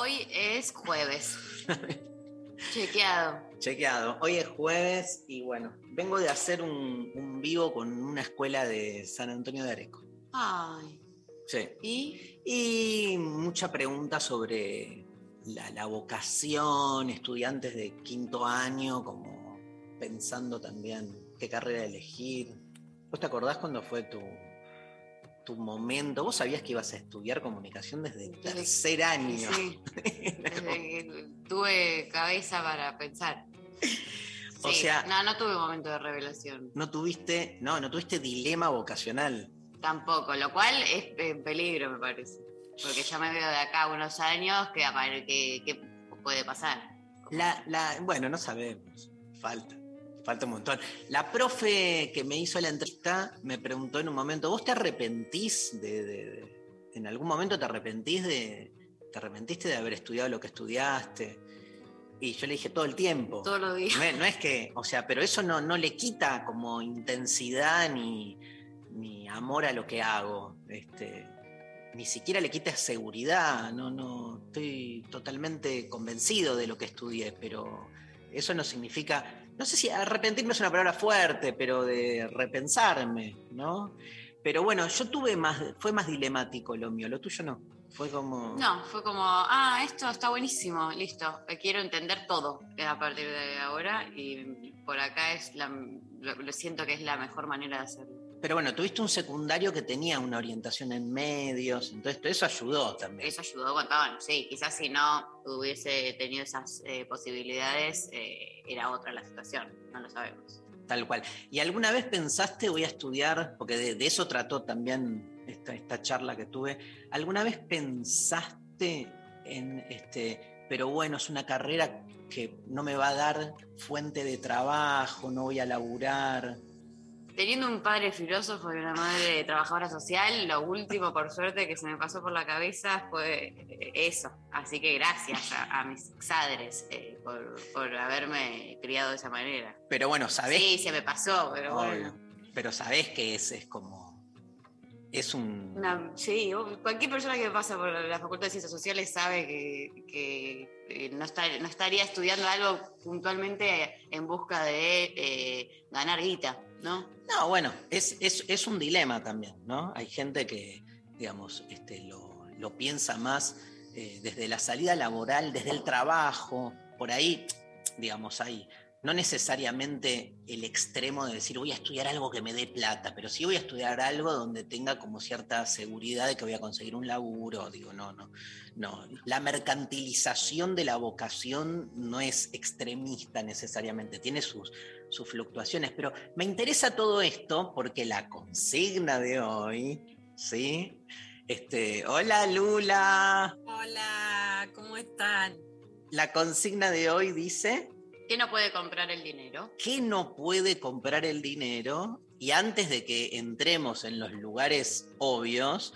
Hoy es jueves. Chequeado. Chequeado. Hoy es jueves y bueno, vengo de hacer un, un vivo con una escuela de San Antonio de Areco. Ay. Sí. ¿Y? Y mucha pregunta sobre la, la vocación, estudiantes de quinto año, como pensando también qué carrera elegir. ¿Vos te acordás cuando fue tu, tu momento? ¿Vos sabías que ibas a estudiar comunicación desde el tercer año? Sí. Desde que tuve cabeza para pensar. O Sí, sea- No, no tuve momento de revelación. No tuviste, no, no tuviste dilema vocacional. Tampoco, lo cual es en peligro, me parece. Porque ya me veo de acá unos años que, que, que puede pasar. La, la, bueno, no sabemos. Falta. Falta un montón. La profe que me hizo la entrevista me preguntó en un momento, ¿vos te arrepentís de, de- de- en algún momento te arrepentís de, te arrepentiste de haber estudiado lo que estudiaste? Y yo le dije todo el tiempo. Todos los días. No es, no es que, o sea, pero eso no, no le quita como intensidad ni, ni amor a lo que hago. Este, ni siquiera le quita seguridad. No, no, estoy totalmente convencido de lo que estudié, pero eso no significa, no sé si arrepentirme es una palabra fuerte, pero de repensarme, ¿no? Pero bueno, yo tuve más, fue más dilemático lo mío, lo tuyo no. Fue como. No, fue como, ah, esto está buenísimo, listo. Quiero entender todo eh, a partir de ahora y por acá es la, lo siento que es la mejor manera de hacerlo. Pero bueno, tuviste un secundario que tenía una orientación en medios, entonces eso ayudó también. Eso ayudó montón, sí. Quizás si no hubiese tenido esas eh, posibilidades, eh, era otra la situación, no lo sabemos. Tal cual. ¿Y alguna vez pensaste voy a estudiar, porque de, de eso trató también esta, esta charla que tuve, ¿alguna vez pensaste en este, pero bueno, es una carrera que no me va a dar fuente de trabajo, no voy a laburar? Teniendo un padre filósofo y una madre trabajadora social, lo último, por suerte, que se me pasó por la cabeza fue eh, eso. Así que gracias a, a mis padres eh, por, por haberme criado de esa manera. Pero bueno, sabés, Sí, se me pasó, pero Obvio. bueno. pero sabés que es, es como, es un... Una- sí, cualquier persona que pasa por la Facultad de Ciencias Sociales sabe que, que, eh, no, está- no estaría estudiando algo puntualmente en busca de eh, ganar guita, ¿no? No, bueno, es, es, es un dilema también, ¿no? Hay gente que, digamos, este, lo, lo piensa más eh, desde la salida laboral, desde el trabajo, por ahí, digamos, ahí. No necesariamente el extremo de decir voy a estudiar algo que me dé plata, pero sí voy a estudiar algo donde tenga como cierta seguridad de que voy a conseguir un laburo. Digo, no, no, no. La mercantilización de la vocación no es extremista necesariamente, tiene sus, sus fluctuaciones. Pero me interesa todo esto porque la consigna de hoy, ¿sí? Este, hola Lula. Hola, ¿cómo están? La consigna de hoy dice ¿Qué no puede comprar el dinero? que no puede comprar el dinero. Y antes de que entremos en los lugares obvios,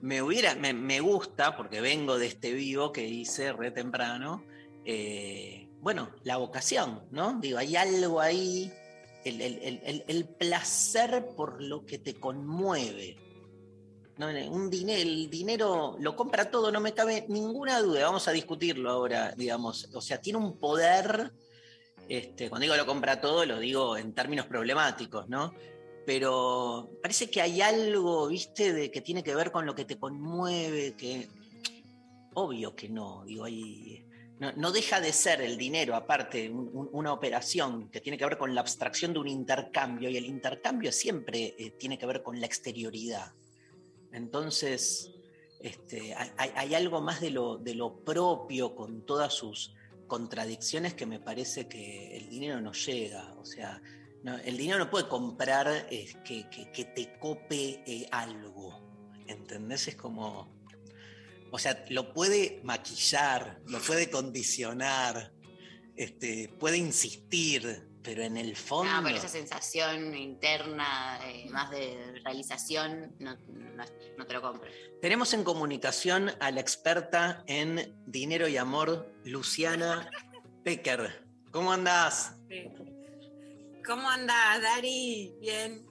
me, hubiera, me, me gusta, porque vengo de este vivo que hice re temprano, eh, bueno, la vocación, ¿no? Digo, hay algo ahí, el, el- el- el- el placer por lo que te conmueve. No, un dinero, el dinero lo compra todo, no me cabe ninguna duda. Vamos a discutirlo ahora, digamos. O sea, tiene un poder. Este, cuando digo lo compra todo, lo digo en términos problemáticos, ¿no? Pero parece que hay algo, viste, que tiene que ver con lo que te conmueve, que obvio que no, digo, hay, no, deja de ser el dinero, aparte, un- un- una operación que tiene que ver con la abstracción de un intercambio, y el intercambio siempre eh, tiene que ver con la exterioridad. Entonces, este, hay, algo más de lo propio con todas sus contradicciones que me parece que el dinero no llega. O sea, el dinero no puede comprar eh, que, que- que te cope eh, algo. ¿Entendés? Es como. O sea, lo puede maquillar, lo puede condicionar, este, puede insistir, pero en el fondo. No, pero esa sensación interna, eh, más de realización, no, no, no te lo compro. Tenemos en comunicación a la experta en dinero y amor, Luciana Becker. ¿Cómo andás? ¿Cómo andás, Dari? Bien.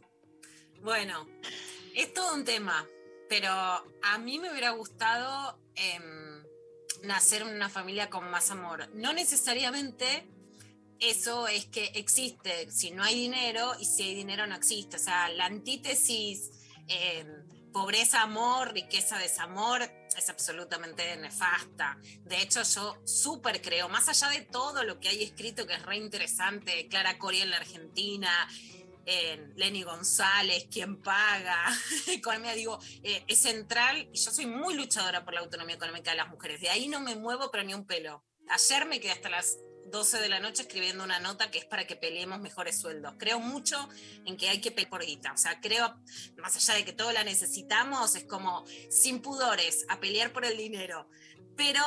Bueno, es todo un tema, pero a mí me hubiera gustado em, nacer en una familia con más amor. No necesariamente eso es que existe si no hay dinero y si hay dinero no existe. O sea, la antítesis em, pobreza, amor, riqueza, desamor es absolutamente nefasta. De hecho, yo súper creo, más allá de todo lo que hay escrito que es re interesante, Clara Cori en la Argentina, eh, Lenny González, quien paga, economía, digo, eh, es central y yo soy muy luchadora por la autonomía económica de las mujeres. De ahí no me muevo, pero ni un pelo. Ayer me quedé hasta las 12 de la noche escribiendo una nota que es para que peleemos mejores sueldos. Creo mucho en que hay que pelear por guita. O sea, creo, más allá de que todo la necesitamos, es como sin pudores, a pelear por el dinero. Pero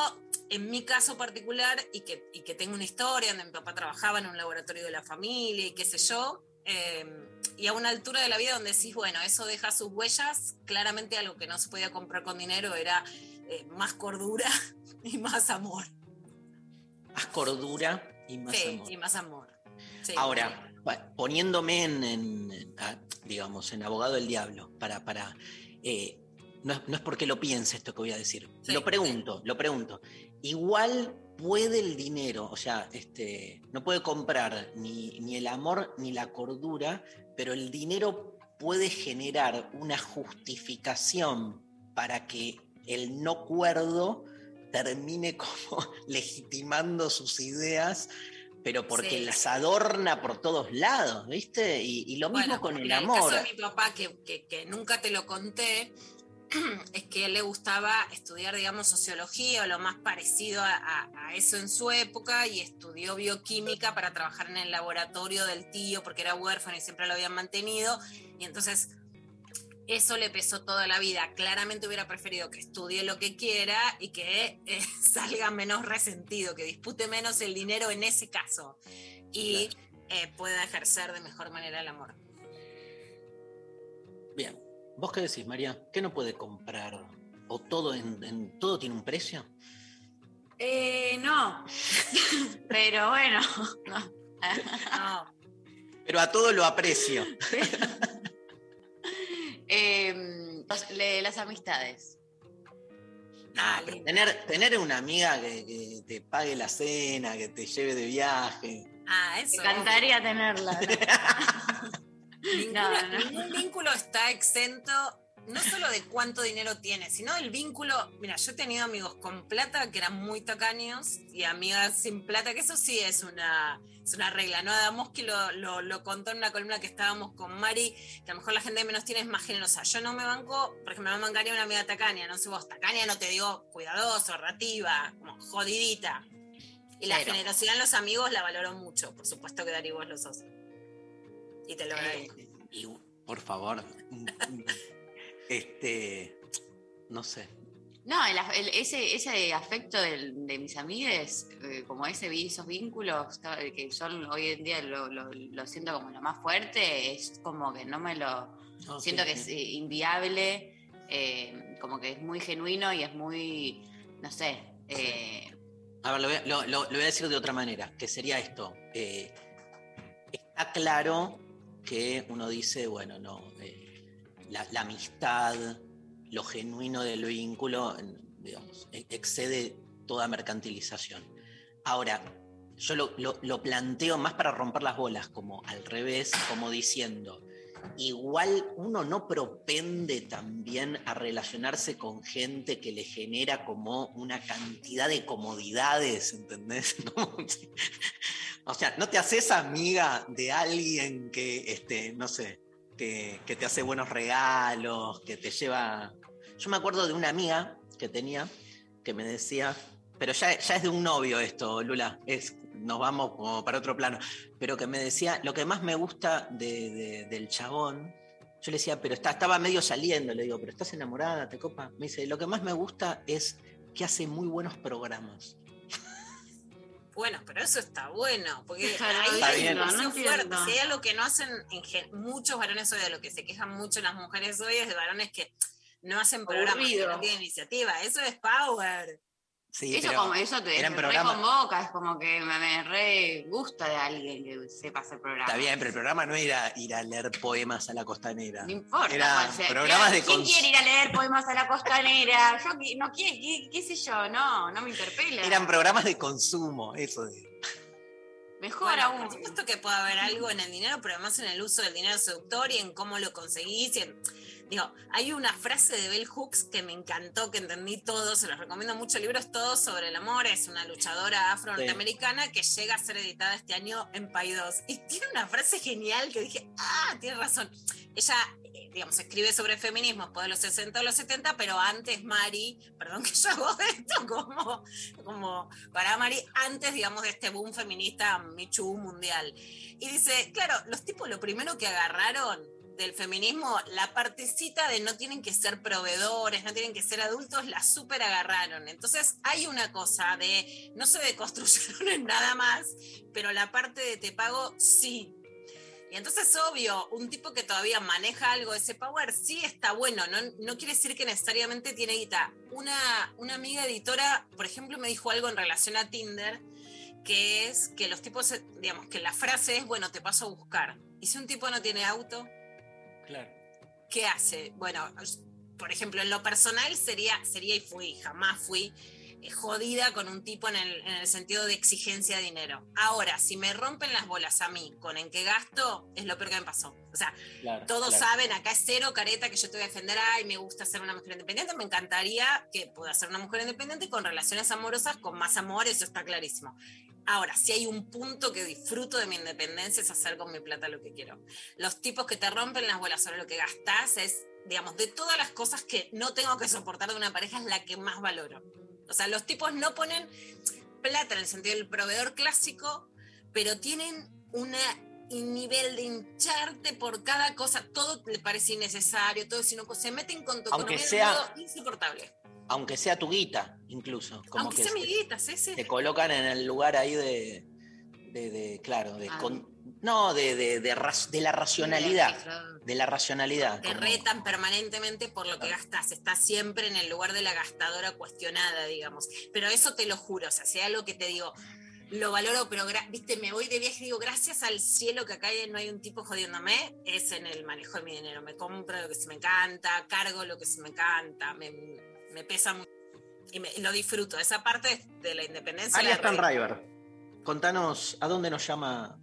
en mi caso particular, y que, y que tengo una historia donde mi papá trabajaba en un laboratorio de la familia y qué sé yo, eh, y a una altura de la vida donde decís, bueno, eso deja sus huellas, claramente algo que no se podía comprar con dinero era eh, más cordura y más amor. Más cordura y más sí, amor. y más amor. Sí. Ahora, poniéndome en, en- en, digamos, en abogado del diablo, para, para eh, no, es, no es porque lo piense esto que voy a decir. Sí, lo pregunto, lo pregunto. Igual puede el dinero, o sea, este, no puede comprar ni, ni el amor ni la cordura, pero el dinero puede generar una justificación para que el no cuerdo termine como legitimando sus ideas pero porque Sí. las adorna por todos lados, ¿viste? Y, y lo mismo Bueno, con el amor. caso de mi papá, que, que- que nunca te lo conté, es que le gustaba estudiar, digamos, sociología o lo más parecido a, a- a eso en su época y estudió bioquímica para trabajar en el laboratorio del tío porque era huérfano y siempre lo habían mantenido. Y entonces eso le pesó toda la vida. Claramente hubiera preferido que estudie lo que quiera y que eh, salga menos resentido, que dispute menos el dinero en ese caso y eh, pueda ejercer de mejor manera el amor. Bien. ¿Vos qué decís, María? ¿Qué no puede comprar? ¿O todo, en, en- todo tiene un precio? Eh, no, pero bueno, no. No, Pero a todo lo aprecio. Eh, le- las amistades. Ah, pero tener, tener una amiga que, que te pague la cena, que te lleve de viaje. ah, Me eso. encantaría tenerla. No. Ningún vínculo está exento, no solo de cuánto dinero tienes, sino del vínculo. Mira, yo he tenido amigos con plata que eran muy tacaños y amigas sin plata, que eso sí es una, es una regla. ¿no? Adamowski lo, lo, lo contó en una columna que estábamos con Mari, que a lo mejor la gente que menos tiene es más generosa. Yo no me banco, por ejemplo, no me bancaría una amiga tacaña, no sé vos, tacaña no te digo cuidadoso, ahorrativa, como jodidita. Y la Cero. generosidad en los amigos la valoro mucho, por supuesto que Dari vos lo sos. Y te lo agradezco. Eh, por favor. Este. No sé. No, el af- el- ese, ese afecto del- de mis amigues, eh, como ese, esos vínculos ta- que yo hoy en día lo, lo- lo siento como lo más fuerte, es como que no me lo... Siento sí, que sí. es eh, inviable, eh, como que es muy genuino y es muy, no sé, eh, A ver, lo voy a, lo- voy a decir de otra manera, que sería esto. eh, está claro que uno dice, bueno, no, eh, la, amistad, lo genuino del vínculo, digamos, e- excede toda mercantilización. Ahora, yo lo, lo- planteo más para romper las bolas, como al revés, como diciendo, igual uno no propende también a relacionarse con gente que le genera como una cantidad de comodidades, ¿entendés? O sea, no te haces amiga de alguien que, este, no sé, que, te hace buenos regalos, que te lleva... Yo me acuerdo de una amiga que tenía que me decía, pero ya, ya es de un novio esto, Lula, es, nos vamos como para otro plano, pero que me decía, lo que más me gusta de- del chabón, yo le decía, pero está, estaba medio saliendo, le digo, pero estás enamorada, te copa. Me dice, lo que más me gusta es que hace muy buenos programas. Bueno, pero eso está bueno, porque ahí hay No fuerte. entiendo. Si hay algo que no hacen en muchos varones hoy, de lo que se quejan mucho las mujeres hoy, es de varones que no hacen programas, que no tienen iniciativa. Eso es power. Sí, eso, como, eso te eran reconvoca, es como que me, me re gusta de alguien que sepa hacer programas. Está bien, pero el programa no era ir a leer poemas a la costanera. No importa. Era sea. programas de ¿Quién quiere ir a leer poemas a la costanera? Yo no quiero, qué, qué sé yo, no, no me interpela. Eran programas de consumo, eso de. Mejor Bueno, aún. por supuesto que puede haber algo en el dinero, pero además en el uso del dinero seductor y en cómo lo conseguís. y en- digo, hay una frase de Bell Hooks que me encantó, que entendí todo, se los recomiendo mucho, libros todos sobre el amor, es una luchadora afro-norteamericana que llega a ser editada este año en Paidós. Y tiene una frase genial que dije, ah, tiene razón. Ella, eh, digamos, escribe sobre feminismo después de los 60 o los 70, pero antes Mari, perdón que yo hago esto como, como para Mari, antes, digamos, de este boom feminista Michu mundial. Y dice, claro, los tipos lo primero que agarraron del feminismo, la partecita de no tienen que ser proveedores, no tienen que ser adultos, la súper agarraron. Entonces hay una cosa de, no se deconstruyeron en nada más, pero la parte de te pago sí. Y entonces, obvio, un tipo que todavía maneja algo ese power, sí está bueno, no, no quiere decir que necesariamente tiene guita. Una, una amiga editora, por ejemplo, me dijo algo en relación a Tinder, que es que los tipos, digamos, que la frase es, bueno, te paso a buscar. Y si un tipo no tiene auto, Claro. ¿qué hace? Bueno, por ejemplo, en lo personal sería, sería y fui, jamás fui eh, jodida con un tipo en el, en el sentido de exigencia de dinero. Ahora, si me rompen las bolas a mí con en qué gasto, es lo peor que me pasó. O sea, claro todos claro. saben, acá es cero careta que yo te voy a defender, ay, me gusta ser una mujer independiente, me encantaría que pueda ser una mujer independiente con relaciones amorosas, con más amor, eso está clarísimo. Ahora, si hay un punto que disfruto de mi independencia es hacer con mi plata lo que quiero. Los tipos que te rompen las bolas sobre lo que gastás es, digamos, de todas las cosas que no tengo que soportar de una pareja es la que más valoro. O sea, los tipos no ponen plata en el sentido del proveedor clásico, pero tienen una un nivel de hincharte por cada cosa, todo le parece innecesario, todo sino se meten con tu Aunque economía sea- insoportable. Aunque sea tu guita, incluso. Como Aunque que sea se- amiguitas, sí, sí. te colocan en el lugar ahí de. de, de- claro, de. Ah. con- no, de, de, de la racionalidad. De la racionalidad. Te como- retan permanentemente por lo que gastas, estás siempre en el lugar de la gastadora cuestionada, digamos. Pero eso te lo juro, o sea, si hay algo que te digo, lo valoro, pero viste, me voy de viaje y digo, gracias al cielo que acá no hay un tipo jodiéndome, es en el manejo de mi dinero. Me compro lo que se me encanta, cargo lo que se me encanta, me, me pesa mucho. Y me- lo disfruto. Esa parte de la independencia. Arias Tanriver, contanos a dónde nos llama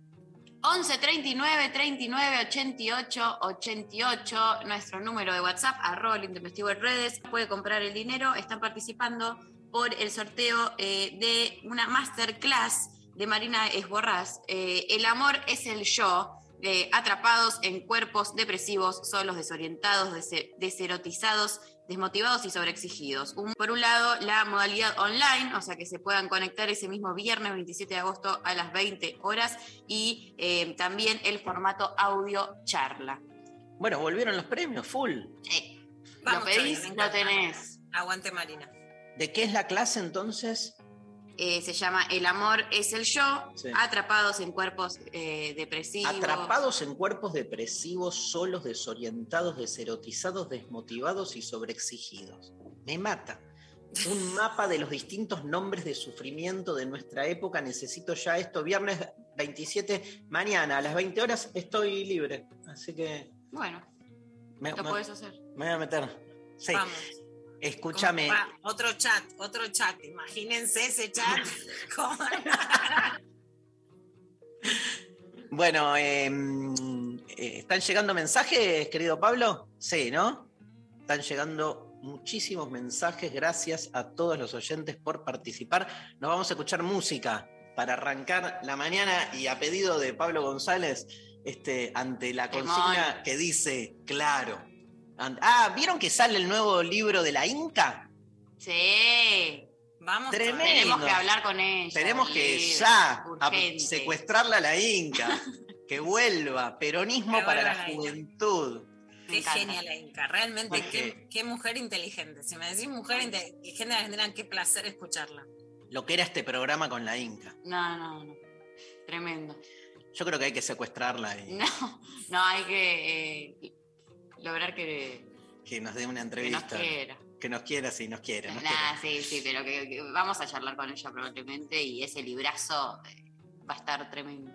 11 39 39 88 88, nuestro número de WhatsApp, arroba el intempestivo en redes. Puede comprar el dinero, están participando por el sorteo eh, de una masterclass de Marina Esborrás. Eh, el amor es el yo. eh, atrapados en cuerpos depresivos, solos, desorientados, dese- deserotizados, desmotivados y sobreexigidos. Un- por un lado, la modalidad online, o sea que se puedan conectar ese mismo viernes 27 de agosto a las 20 horas y eh, también el formato audio charla. Bueno, volvieron los premios, full. Eh, Vamos, lo pedís, lo tenés. Aguante Marina. ¿De qué es la clase entonces? Eh, se llama El amor es el yo, Sí. atrapados en cuerpos eh, depresivos. Atrapados en cuerpos depresivos, solos, desorientados, deserotizados, desmotivados y sobreexigidos. Me mata. Un mapa de los distintos nombres de sufrimiento de nuestra época. Necesito ya esto. Viernes 27, mañana a las 20 horas estoy libre. Así que Bueno, me, lo me- podés hacer. me voy a meter. Sí, Vamos. Escúchame. Otro chat, otro chat. Imagínense ese chat. Bueno, eh, eh, ¿están llegando mensajes, querido Pablo? Sí, ¿no? Están llegando muchísimos mensajes. Gracias a todos los oyentes por participar. Nos vamos a escuchar música para arrancar la mañana y a pedido de Pablo González, este, ante la consigna que dice, claro. Ah, ¿vieron que sale el nuevo libro de la Inca? Sí. Vamos. Tremendo. Tenemos que hablar con ella. Tenemos que ya a- secuestrarla a la Inca, que vuelva, peronismo Que para vuelva la juventud. Qué genial la Inca. Realmente, ¿Por qué, mujer inteligente. Si me decís mujer inteligente Argentina, qué placer escucharla. Lo que era este programa con la Inca. No, no, no. Tremendo. Yo creo que hay que secuestrarla y No, no, hay que eh, lograr que, que nos dé una que nos entrevista. quiera. Que nos quiera, si nos quiere. nos Nah, quiere. sí, sí, pero que, que vamos a charlar con ella probablemente y ese librazo eh, va a estar tremendo.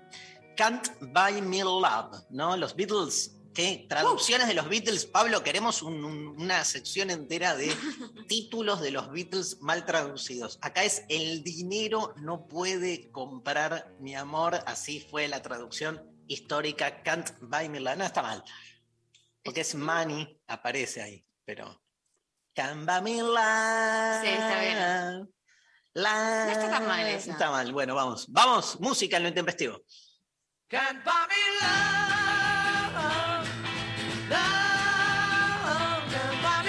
Can't Buy Me Love, ¿no? Los Beatles. ¿Qué? Traducciones de los Beatles. Pablo, queremos un- un- una sección entera de títulos de los Beatles mal traducidos. Acá es El dinero no puede comprar mi amor. Así fue la traducción histórica. Can't Buy Me Love. No está mal. Porque es money, aparece ahí. Pero. Can't Buy Me Love. Sí, está bien. La- No está tan mal esa. No está mal. Bueno, vamos. Vamos, música en lo intempestivo. Can't buy me love, love, can't buy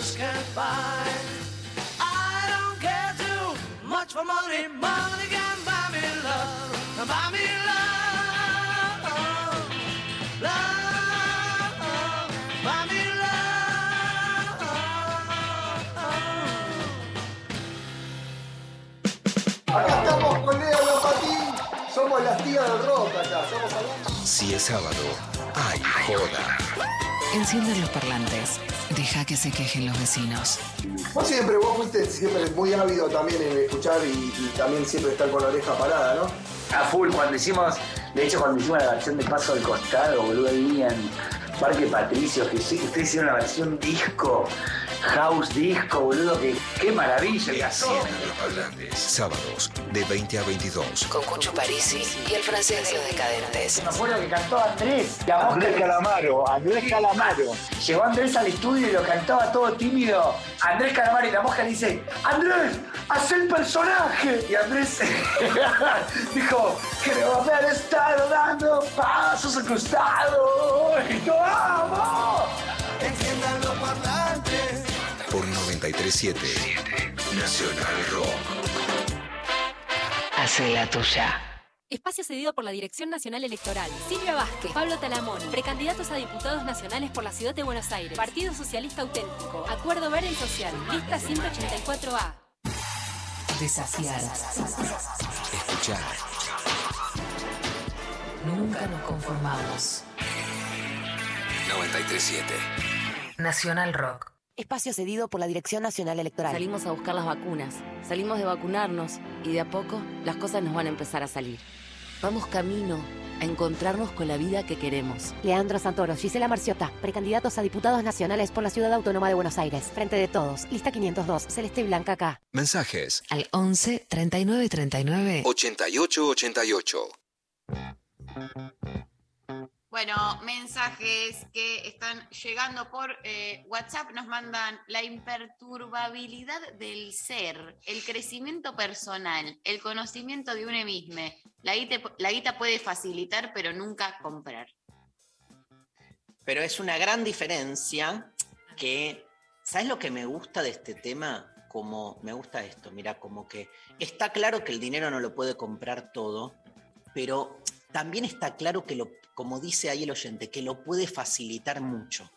Just can't buy. I don't care too much for money. Money can buy me love. Buy me love. Love. Buy me love. Acá estamos con Leo Lopatín, somos las tías del rock acá, estamos hablando. Si es sábado, hay joda. Encienden los parlantes. Deja que se quejen los vecinos. Vos siempre, vos fuiste siempre muy ávido también en escuchar y, y también siempre estar con la oreja parada, ¿no? a full cuando hicimos, de hecho cuando hicimos la versión de Paso del Costado, boludo, ahí en Parque Patricio, que sí, ustedes hicieron la versión disco, house disco, boludo, que qué maravilla, el los. Sábados, de 20 a 22. Con Cucho Parisi y el francés de los decadentes. Me acuerdo que cantó Andrés, Andrés que- Calamaro, Andrés Calamaro. Llegó Andrés al estudio y lo cantaba todo tímido. Andrés Calamaro y la mosca le dice, Andrés, haz el personaje. Y Andrés dijo, creo haber estado dando pasos al costado. Y yo amo. 937 Nacional Rock. Hace la tuya. Espacio cedido por la Dirección Nacional Electoral. Silvia Vázquez, Pablo Talamoni, precandidatos a diputados nacionales por la Ciudad de Buenos Aires. Partido Socialista Auténtico. Acuerdo Verde y Social. Lista 184A. Desafiar. Escuchar. Nunca nos conformamos. 937 Nacional Rock. Espacio cedido por la Dirección Nacional Electoral. Salimos a buscar las vacunas, salimos de vacunarnos y de a poco las cosas nos van a empezar a salir. Vamos camino a encontrarnos con la vida que queremos. Leandro Santoro, Gisela Marciota, precandidatos a diputados nacionales por la Ciudad Autónoma de Buenos Aires. Frente de todos, lista 502, Celeste y Blanca acá. Mensajes Al 11 39 39 88 88. Bueno, mensajes que están llegando por eh, WhatsApp nos mandan la imperturbabilidad del ser, el crecimiento personal, el conocimiento de uno mismo. La la guita puede facilitar, pero nunca comprar. Pero es una gran diferencia que, ¿sabes lo que me gusta de este tema? Como me gusta esto, mira, como que está claro que el dinero no lo puede comprar todo, pero también está claro que lo, como dice ahí el oyente, que lo puede facilitar mucho.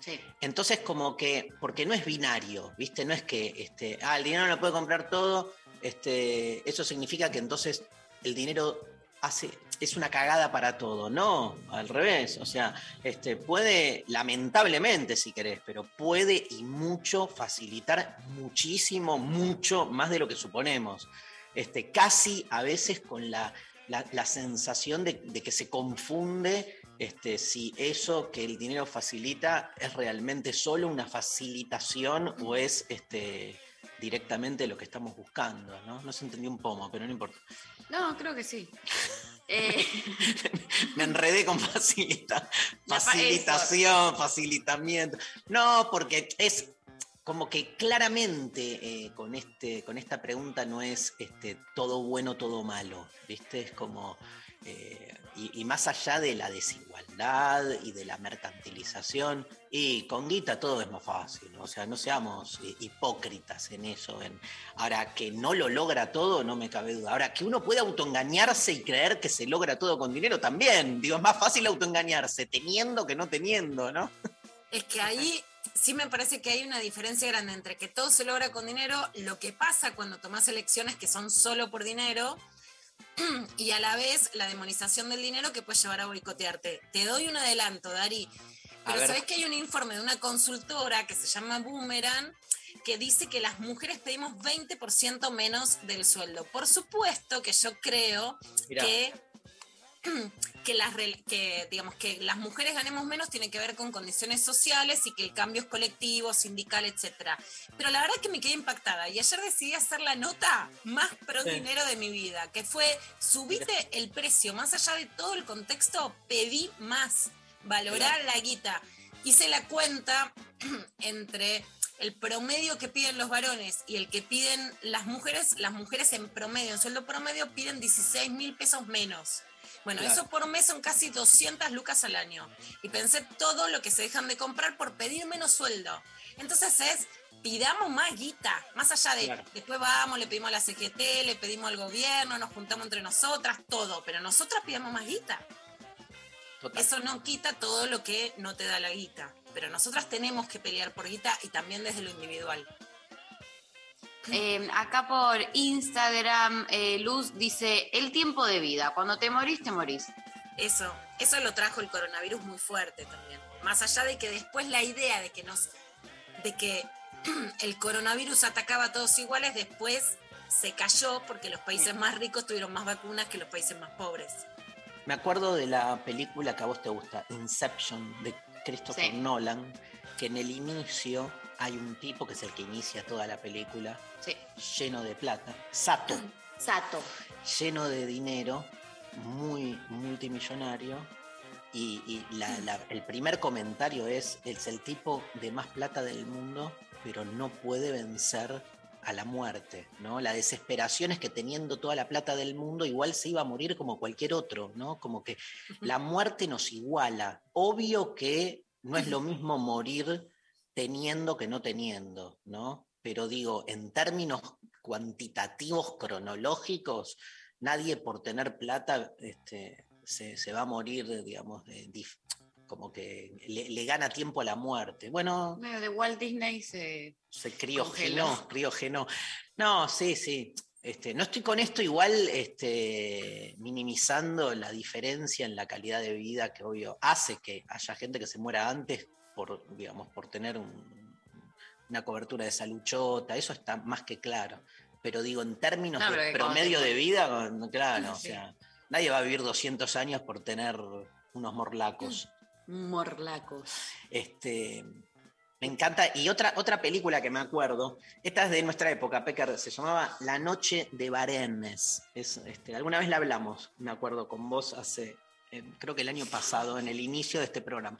Sí. Entonces, como que, porque no es binario, ¿viste? No es que, este, ah, el dinero no lo puede comprar todo, este, eso significa que entonces el dinero hace, es una cagada para todo. No, al revés. O sea, este, puede, lamentablemente, si querés, pero puede y mucho facilitar muchísimo, mucho más de lo que suponemos. Este, casi a veces con la, la, la sensación de, de que se confunde este, si eso que el dinero facilita es realmente solo una facilitación o es este, directamente lo que estamos buscando. ¿no? no se entendió un pomo, pero no importa. No, creo que sí. Eh, Me enredé con facilita, facilitación, facilitamiento. No, porque es como que claramente eh, con, este, con esta pregunta no es este, todo bueno, todo malo. ¿Viste? Es como. eh, y, más allá de la desigualdad y de la mercantilización, y con guita todo es más fácil, o sea, no seamos eh, hipócritas en eso. Ahora, que no lo logra todo, no me cabe duda. Ahora, que uno puede autoengañarse y creer que se logra todo con dinero, también. Digo, es más fácil autoengañarse teniendo que no teniendo, ¿no? Es que ahí sí me parece que hay una diferencia grande entre que todo se logra con dinero, lo que pasa cuando tomas elecciones que son solo por dinero y a la vez la demonización del dinero que puede llevar a boicotearte. Te doy un adelanto, Dari. Pero sabes que hay un informe de una consultora que se llama Boomerang que dice que las mujeres pedimos 20% menos del sueldo. Por supuesto que yo creo Mirá. que que las que digamos que las mujeres ganemos menos tiene que ver con condiciones sociales y que el cambio es colectivo, sindical, etcétera. Pero la verdad es que me quedé impactada y ayer decidí hacer la nota más pro dinero de mi vida, que fue subite el precio, más allá de todo el contexto, pedí más, valorar la guita. Hice la cuenta entre el promedio que piden los varones y el que piden las mujeres, las mujeres en promedio, en sueldo promedio piden 16 mil pesos menos. Bueno, Claro. eso por mes son casi 200 lucas al año. Y pensé todo lo que se dejan de comprar por pedir menos sueldo. Entonces es, pidamos más guita, más allá de, Claro. después vamos, le pedimos a la CGT, le pedimos al gobierno, nos juntamos entre nosotras, todo, pero nosotras pidamos más guita. Total. Eso no quita todo lo que no te da la guita, pero nosotras tenemos que pelear por guita y también desde lo individual. Eh, acá por Instagram, eh, Luz dice, el tiempo de vida, cuando te morís, te morís. Eso, eso lo trajo el coronavirus muy fuerte también. Más allá de que después la idea de que nos, de que el coronavirus atacaba a todos iguales, después se cayó porque los países más ricos tuvieron más vacunas que los países más pobres. Me acuerdo de la película que a vos te gusta, Inception, de Christopher Sí. Nolan, que en el inicio hay un tipo que es el que inicia toda la película, Sí. lleno de plata, Sato, Sato. lleno de dinero, muy multimillonario. Y, y la- la- el primer comentario es, es el tipo de más plata del mundo, pero no puede vencer a la muerte, ¿no? La desesperación es que teniendo toda la plata del mundo, igual se iba a morir como cualquier otro, ¿no? Como que la muerte nos iguala. Obvio que no es lo mismo morir teniendo que no teniendo, ¿no? Pero digo, en términos cuantitativos, cronológicos, nadie por tener plata este, se, se va a morir, digamos, de como que le, le gana tiempo a la muerte. Bueno, de Walt Disney se... se criogenó, criogenó. No, sí, sí. Este, no estoy con esto igual este, minimizando la diferencia en la calidad de vida que obvio hace que haya gente que se muera antes por, digamos, por tener un- una cobertura de salud chota, eso está más que claro. Pero digo, en términos No, de promedio de vida, claro, o sea, nadie va a vivir 200 años por tener unos morlacos. Morlacos. Este, me encanta. Y otra, otra película que me acuerdo, esta es de nuestra época, Pecker, se llamaba La Noche de Varennes. Es, este, alguna vez la hablamos, me acuerdo, con vos hace, creo que el año pasado, en el inicio de este programa,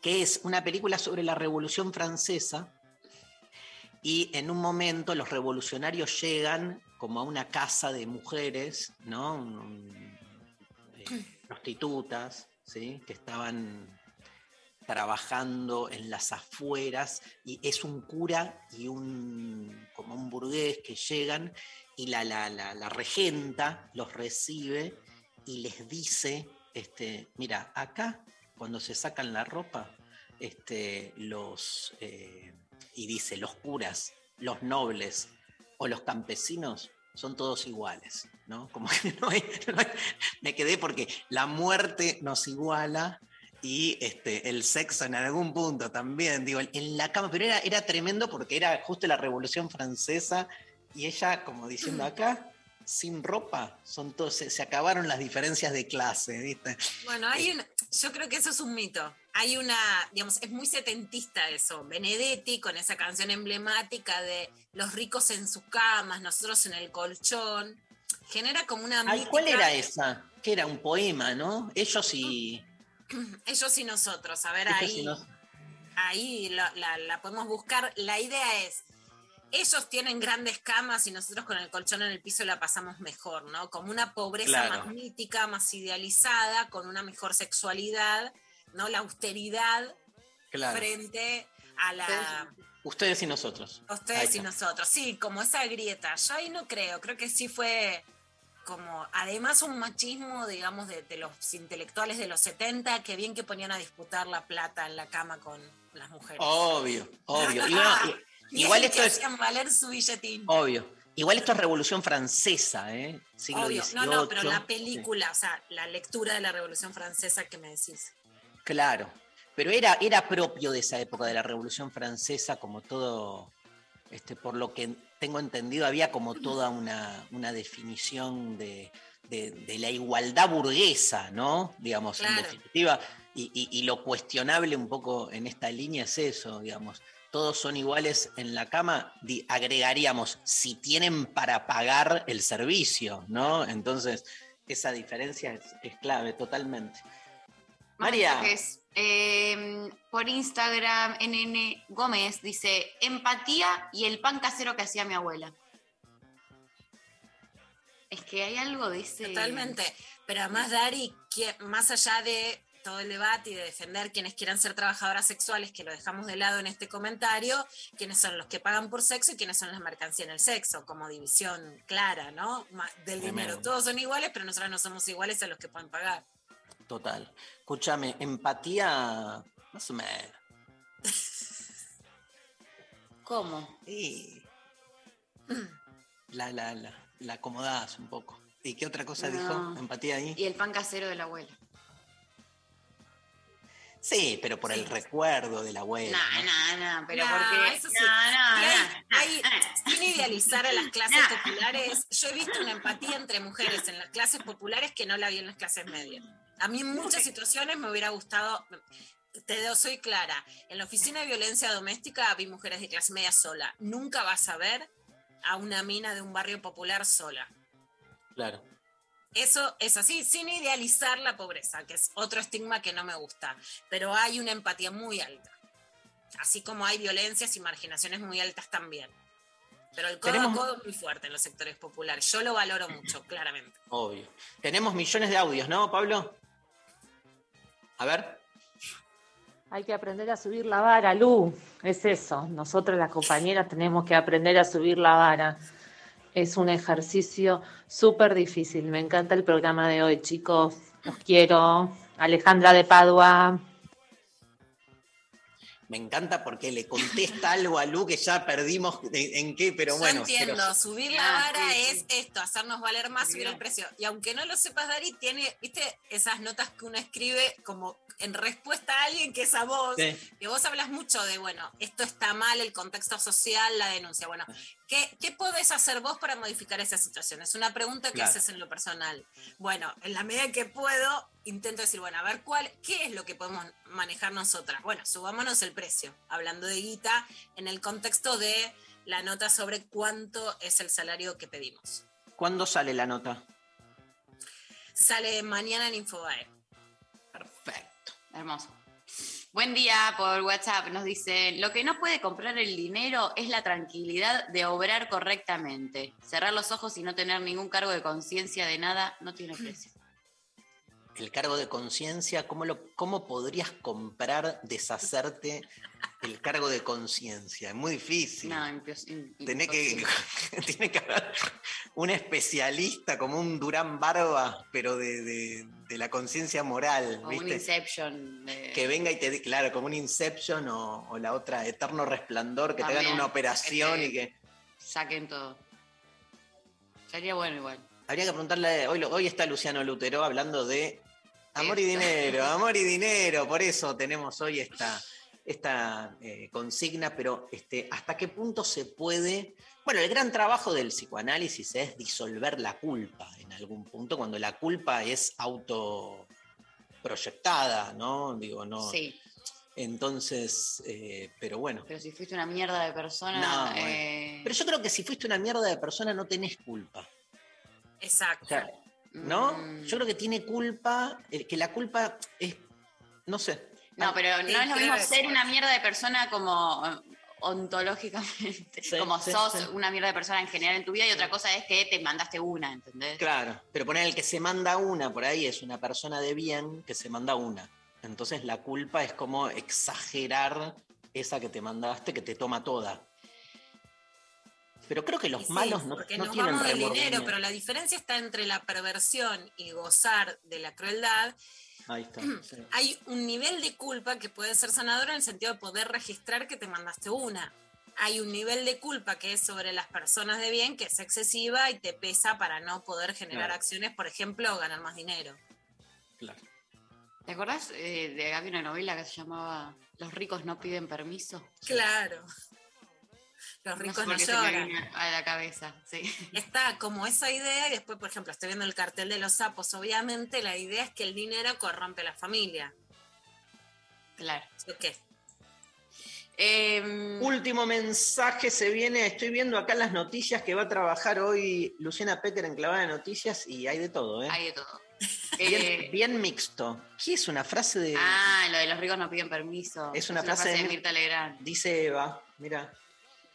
que es una película sobre la Revolución Francesa. Y en un momento los revolucionarios llegan como a una casa de mujeres, ¿no? Un- eh, prostitutas, ¿sí? Que estaban trabajando en las afueras y es un cura y un como un burgués que llegan y la, la, la- la regenta los recibe y les dice este mira acá cuando se sacan la ropa este los eh, y dice los curas los nobles o los campesinos son todos iguales no como que no hay- no hay- me quedé porque la muerte nos iguala y este, el sexo en algún punto también, digo, en la cama, pero era, era tremendo porque era justo la Revolución Francesa y ella como diciendo acá, sin ropa, son todos, se, se acabaron las diferencias de clase, ¿viste? Bueno, hay una, yo creo que eso es un mito. Hay una, digamos, es muy setentista eso. Benedetti con esa canción emblemática de los ricos en sus camas, nosotros en el colchón. Genera como una Ay, ¿cuál era esa? Que era un poema, ¿no? Ellos y... Ellos y nosotros. A ver, ellos ahí, nos- ahí la, la- la podemos buscar. La idea es, ellos tienen grandes camas y nosotros con el colchón en el piso la pasamos mejor, ¿no? Como una pobreza Claro. más mítica, más idealizada, con una mejor sexualidad, ¿no? La austeridad Claro. frente a la... Ustedes y nosotros. Ustedes y nosotros, sí, como esa grieta. Yo ahí no creo, creo que sí fue como, además un machismo, digamos, de, de los intelectuales de los 70, que bien que ponían a disputar la plata en la cama con las mujeres. Obvio, obvio. Y y- igual esto es... hacían valer su billetín. Obvio. Igual esto es Revolución Francesa, ¿eh? Siglo Obvio. No, no, pero la sí. película, o sea, la lectura de la Revolución Francesa que me decís. Claro, pero era, era propio de esa época de la Revolución Francesa, como todo, este, por lo que tengo entendido, había como toda una, una definición de, de- de la igualdad burguesa, ¿no? Digamos, en definitiva, y, y- y lo cuestionable un poco en esta línea es eso, digamos. Todos son iguales en la cama, agregaríamos, si tienen para pagar el servicio, ¿no? Entonces, esa diferencia es, es clave, totalmente. María. Eh, por Instagram, NN Gómez dice: empatía y el pan casero que hacía mi abuela. Es que hay algo de ese. Totalmente. Pero además, Dari, más allá de todo el debate y de defender quienes quieran ser trabajadoras sexuales, que lo dejamos de lado en este comentario, quiénes son los que pagan por sexo y quiénes son las mercancías en el sexo, como división clara, ¿no? Del dinero. Todos son iguales, pero nosotros no somos iguales a los que pueden pagar. Total. Escúchame, empatía, más o menos. ¿Cómo? Sí. La, la, la, la acomodás un poco. ¿Y qué otra cosa dijo? Empatía ahí. Y el pan casero de la abuela. Sí, pero por el recuerdo de la abuela. No, ¿no? no, no, pero No, porque. eso sí. No, hay- no, hay- no. sin idealizar a las clases populares, yo he visto una empatía entre mujeres en las clases populares que no la vi en las clases medias. A mí en muchas situaciones me hubiera gustado, te soy clara, en la oficina de violencia doméstica vi mujeres de clase media sola. Nunca vas a ver a una mina de un barrio popular sola. Claro. Eso es así, sin idealizar la pobreza, que es otro estigma que no me gusta, pero hay una empatía muy alta. Así como hay violencias y marginaciones muy altas también. Pero el codo Tenemos- a codo es muy fuerte en los sectores populares. Yo lo valoro mucho, claramente. Obvio. Tenemos millones de audios, ¿no, Pablo? A ver. Hay que aprender a subir la vara, Lu. Es eso. Nosotros las compañeras tenemos que aprender a subir la vara. Es un ejercicio súper difícil. Me encanta el programa de hoy, chicos. Los quiero. Alejandra de Padua. Me encanta porque le contesta algo a Lu que ya perdimos en, en qué, pero Yo bueno. entiendo, pero- subir la Ah, vara sí, es esto, hacernos valer más, subir el precio. Y aunque no lo sepas, Dari, tiene, viste, esas notas que uno escribe como en respuesta a alguien que es a vos, Sí. que vos hablas mucho de, bueno, esto está mal, el contexto social, la denuncia. Bueno, ¿qué, qué podés hacer vos para modificar esa situación? Es una pregunta que Claro. haces en lo personal. Bueno, en la medida que puedo, intento decir, bueno, a ver, ¿cuál, ¿qué es lo que podemos manejar nosotras? Bueno, subámonos el precio, hablando de guita, en el contexto de la nota sobre cuánto es el salario que pedimos. ¿Cuándo sale la nota? Sale mañana en Infobae. Hermoso. Buen día por WhatsApp. Nos dicen, lo que no puede comprar el dinero es la tranquilidad de obrar correctamente. Cerrar los ojos y no tener ningún cargo de conciencia de nada no tiene precio. El cargo de conciencia, ¿cómo, lo, ¿cómo podrías comprar, deshacerte el cargo de conciencia? Es muy difícil. No, Tenés que, tiene que haber un especialista como un Durán Barba, pero de, de- de la conciencia moral, Como un. Inception. de- Que venga y te dé, claro, como un Inception o, o la otra, Eterno Resplandor, que te hagan una operación que y que... Saquen todo. Sería bueno igual. Habría que preguntarle, hoy, hoy está Luciano Lutero hablando de amor y dinero, amor y dinero, por eso tenemos hoy esta, esta eh, consigna, pero este, ¿hasta qué punto se puede... Bueno, el gran trabajo del psicoanálisis es disolver la culpa en algún punto, cuando la culpa es autoproyectada, ¿no? Digo, no. Sí, Entonces, eh, pero bueno. pero si fuiste una mierda de persona. No, bueno. eh, Pero yo creo que si fuiste una mierda de persona no tenés culpa. Exacto. O sea, ¿no? Mm. Yo creo que tiene culpa, eh, que la culpa es, no sé. No, pero no Sí, es lo mismo ser una mierda de persona como eh, ontológicamente, Sí, como sí, sos sí. una mierda de persona en general en tu vida y otra cosa es que te mandaste una, ¿entendés? Claro, pero poner el que se manda una por ahí es una persona de bien que se manda una. Entonces la culpa es como exagerar esa que te mandaste, que te toma toda. Pero creo que los sí, malos no, porque no nos tienen vamos del dinero, pero la diferencia está entre la perversión y gozar de la crueldad. Ahí está. sí. Hay un nivel de culpa que puede ser sanador en el sentido de poder registrar que te mandaste una. Hay un nivel de culpa que es sobre las personas de bien que es excesiva y te pesa para no poder generar Claro. acciones, por ejemplo, ganar más dinero. Claro. ¿Te acordás eh, de había una novela que se llamaba Los ricos no piden permiso? Claro. Los No ricos no, me lloran. a la cabeza, sí. Está como esa idea y después, por ejemplo, estoy viendo el cartel de los sapos. Obviamente la idea es que el dinero corrompe a la familia. Claro. ¿Sí o qué? Em, Último mensaje se viene, estoy viendo acá las noticias que va a trabajar hoy Luciana Pecker en Clavada de Noticias y hay de todo, ¿eh? hay de todo. Bien, Eh, bien mixto. ¿Qué es una frase de...? ah, lo de los ricos no piden permiso. Es una frase de de- Mirta Legrand. Dice Eva, mira.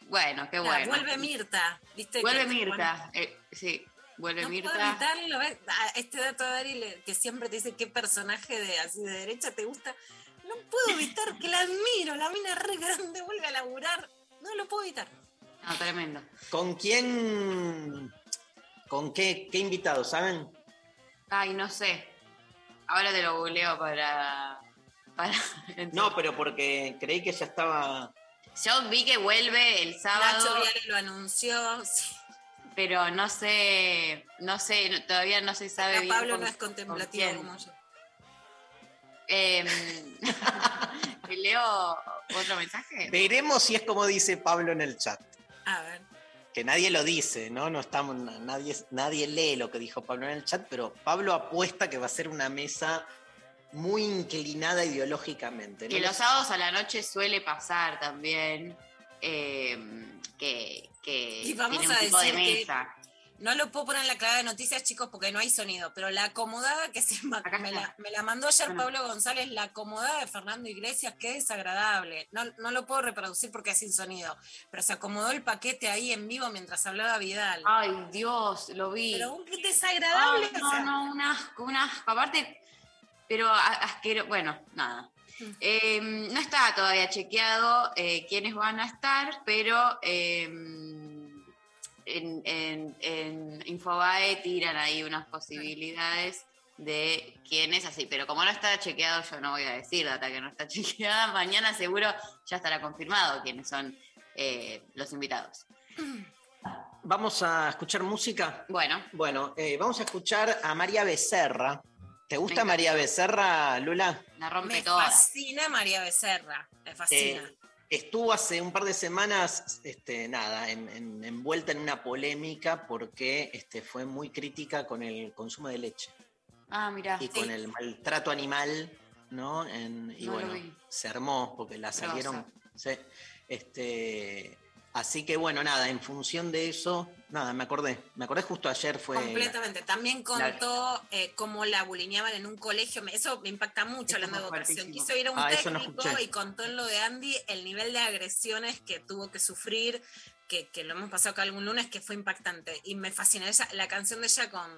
Bueno, qué Ah, bueno. vuelve Mirta. ¿viste? Vuelve Que- Mirta. eh, sí, vuelve No puedo Mirta. evitarlo, ¿ves? Ah, Este dato de Dari le- que siempre te dice qué personaje de así de derecha te gusta. No puedo evitar que la admiro. La mina re grande vuelve a laburar. No lo puedo evitar. No, tremendo. ¿Con quién... ¿Con qué, qué invitados, saben? Ay, no sé. Ahora te lo googleo para. para No, pero porque creí que ya estaba... Yo vi que vuelve el sábado. Nacho Viale lo anunció. sí. Pero no sé, no sé, todavía no se sabe Acá bien. Pablo con- no es con contemplativo como yo. Em, ¿te leo otro mensaje? Veremos si es como dice Pablo en el chat. A ver. Que nadie lo dice, ¿no? No estamos, nadie, nadie lee lo que dijo Pablo en el chat, pero Pablo apuesta que va a ser una mesa muy inclinada ideológicamente. ¿no? Que los sábados a la noche suele pasar también em, que, que Y vamos tiene un a tipo de decir que- mesa. No lo puedo poner en la clave de noticias, chicos, porque no hay sonido, pero la acomodada que se Acá me, la, me la mandó ayer Bueno. Pablo González, la acomodada de Fernando Iglesias, qué desagradable. No, no lo puedo reproducir porque es sin sonido, pero se acomodó el paquete ahí en vivo mientras hablaba Vidal. Ay, Dios, lo vi. pero un desagradable. Ay, o sea, no, no, un asco, un asco. Aparte, pero a- asquero, bueno, nada. Mm. Eh, no está todavía chequeado eh, quiénes van a estar, pero eh, en, en- en Infobae tiran ahí unas posibilidades de quién es así. Pero como no está chequeado, yo no voy a decir data que no está chequeada. Mañana seguro ya estará confirmado quiénes son eh, los invitados. Vamos a escuchar música. Bueno, Bueno, eh, vamos a escuchar a María Becerra. ¿Te gusta María Becerra, Lula? La rompe Me toda. fascina María Becerra. Me fascina. Eh, estuvo hace un par de semanas, este, nada, en- en- envuelta en una polémica porque este, fue muy crítica con el consumo de leche Ah, mirá. y con el maltrato animal, ¿no? En- y No lo bueno, vi. se armó porque la salieron. sí, este, así que bueno, nada, en función de eso, nada, me acordé. Me acordé justo ayer fue. Completamente. También contó eh, cómo la bulineaban en un colegio. Eso me impacta mucho de vocación. fuertísimo. Quiso ir a un Ah, no técnico y contó en lo de Andy el nivel de agresiones que tuvo que sufrir, que, que lo hemos pasado acá algún lunes, que fue impactante. Y me fascina. Ella, la canción de ella con,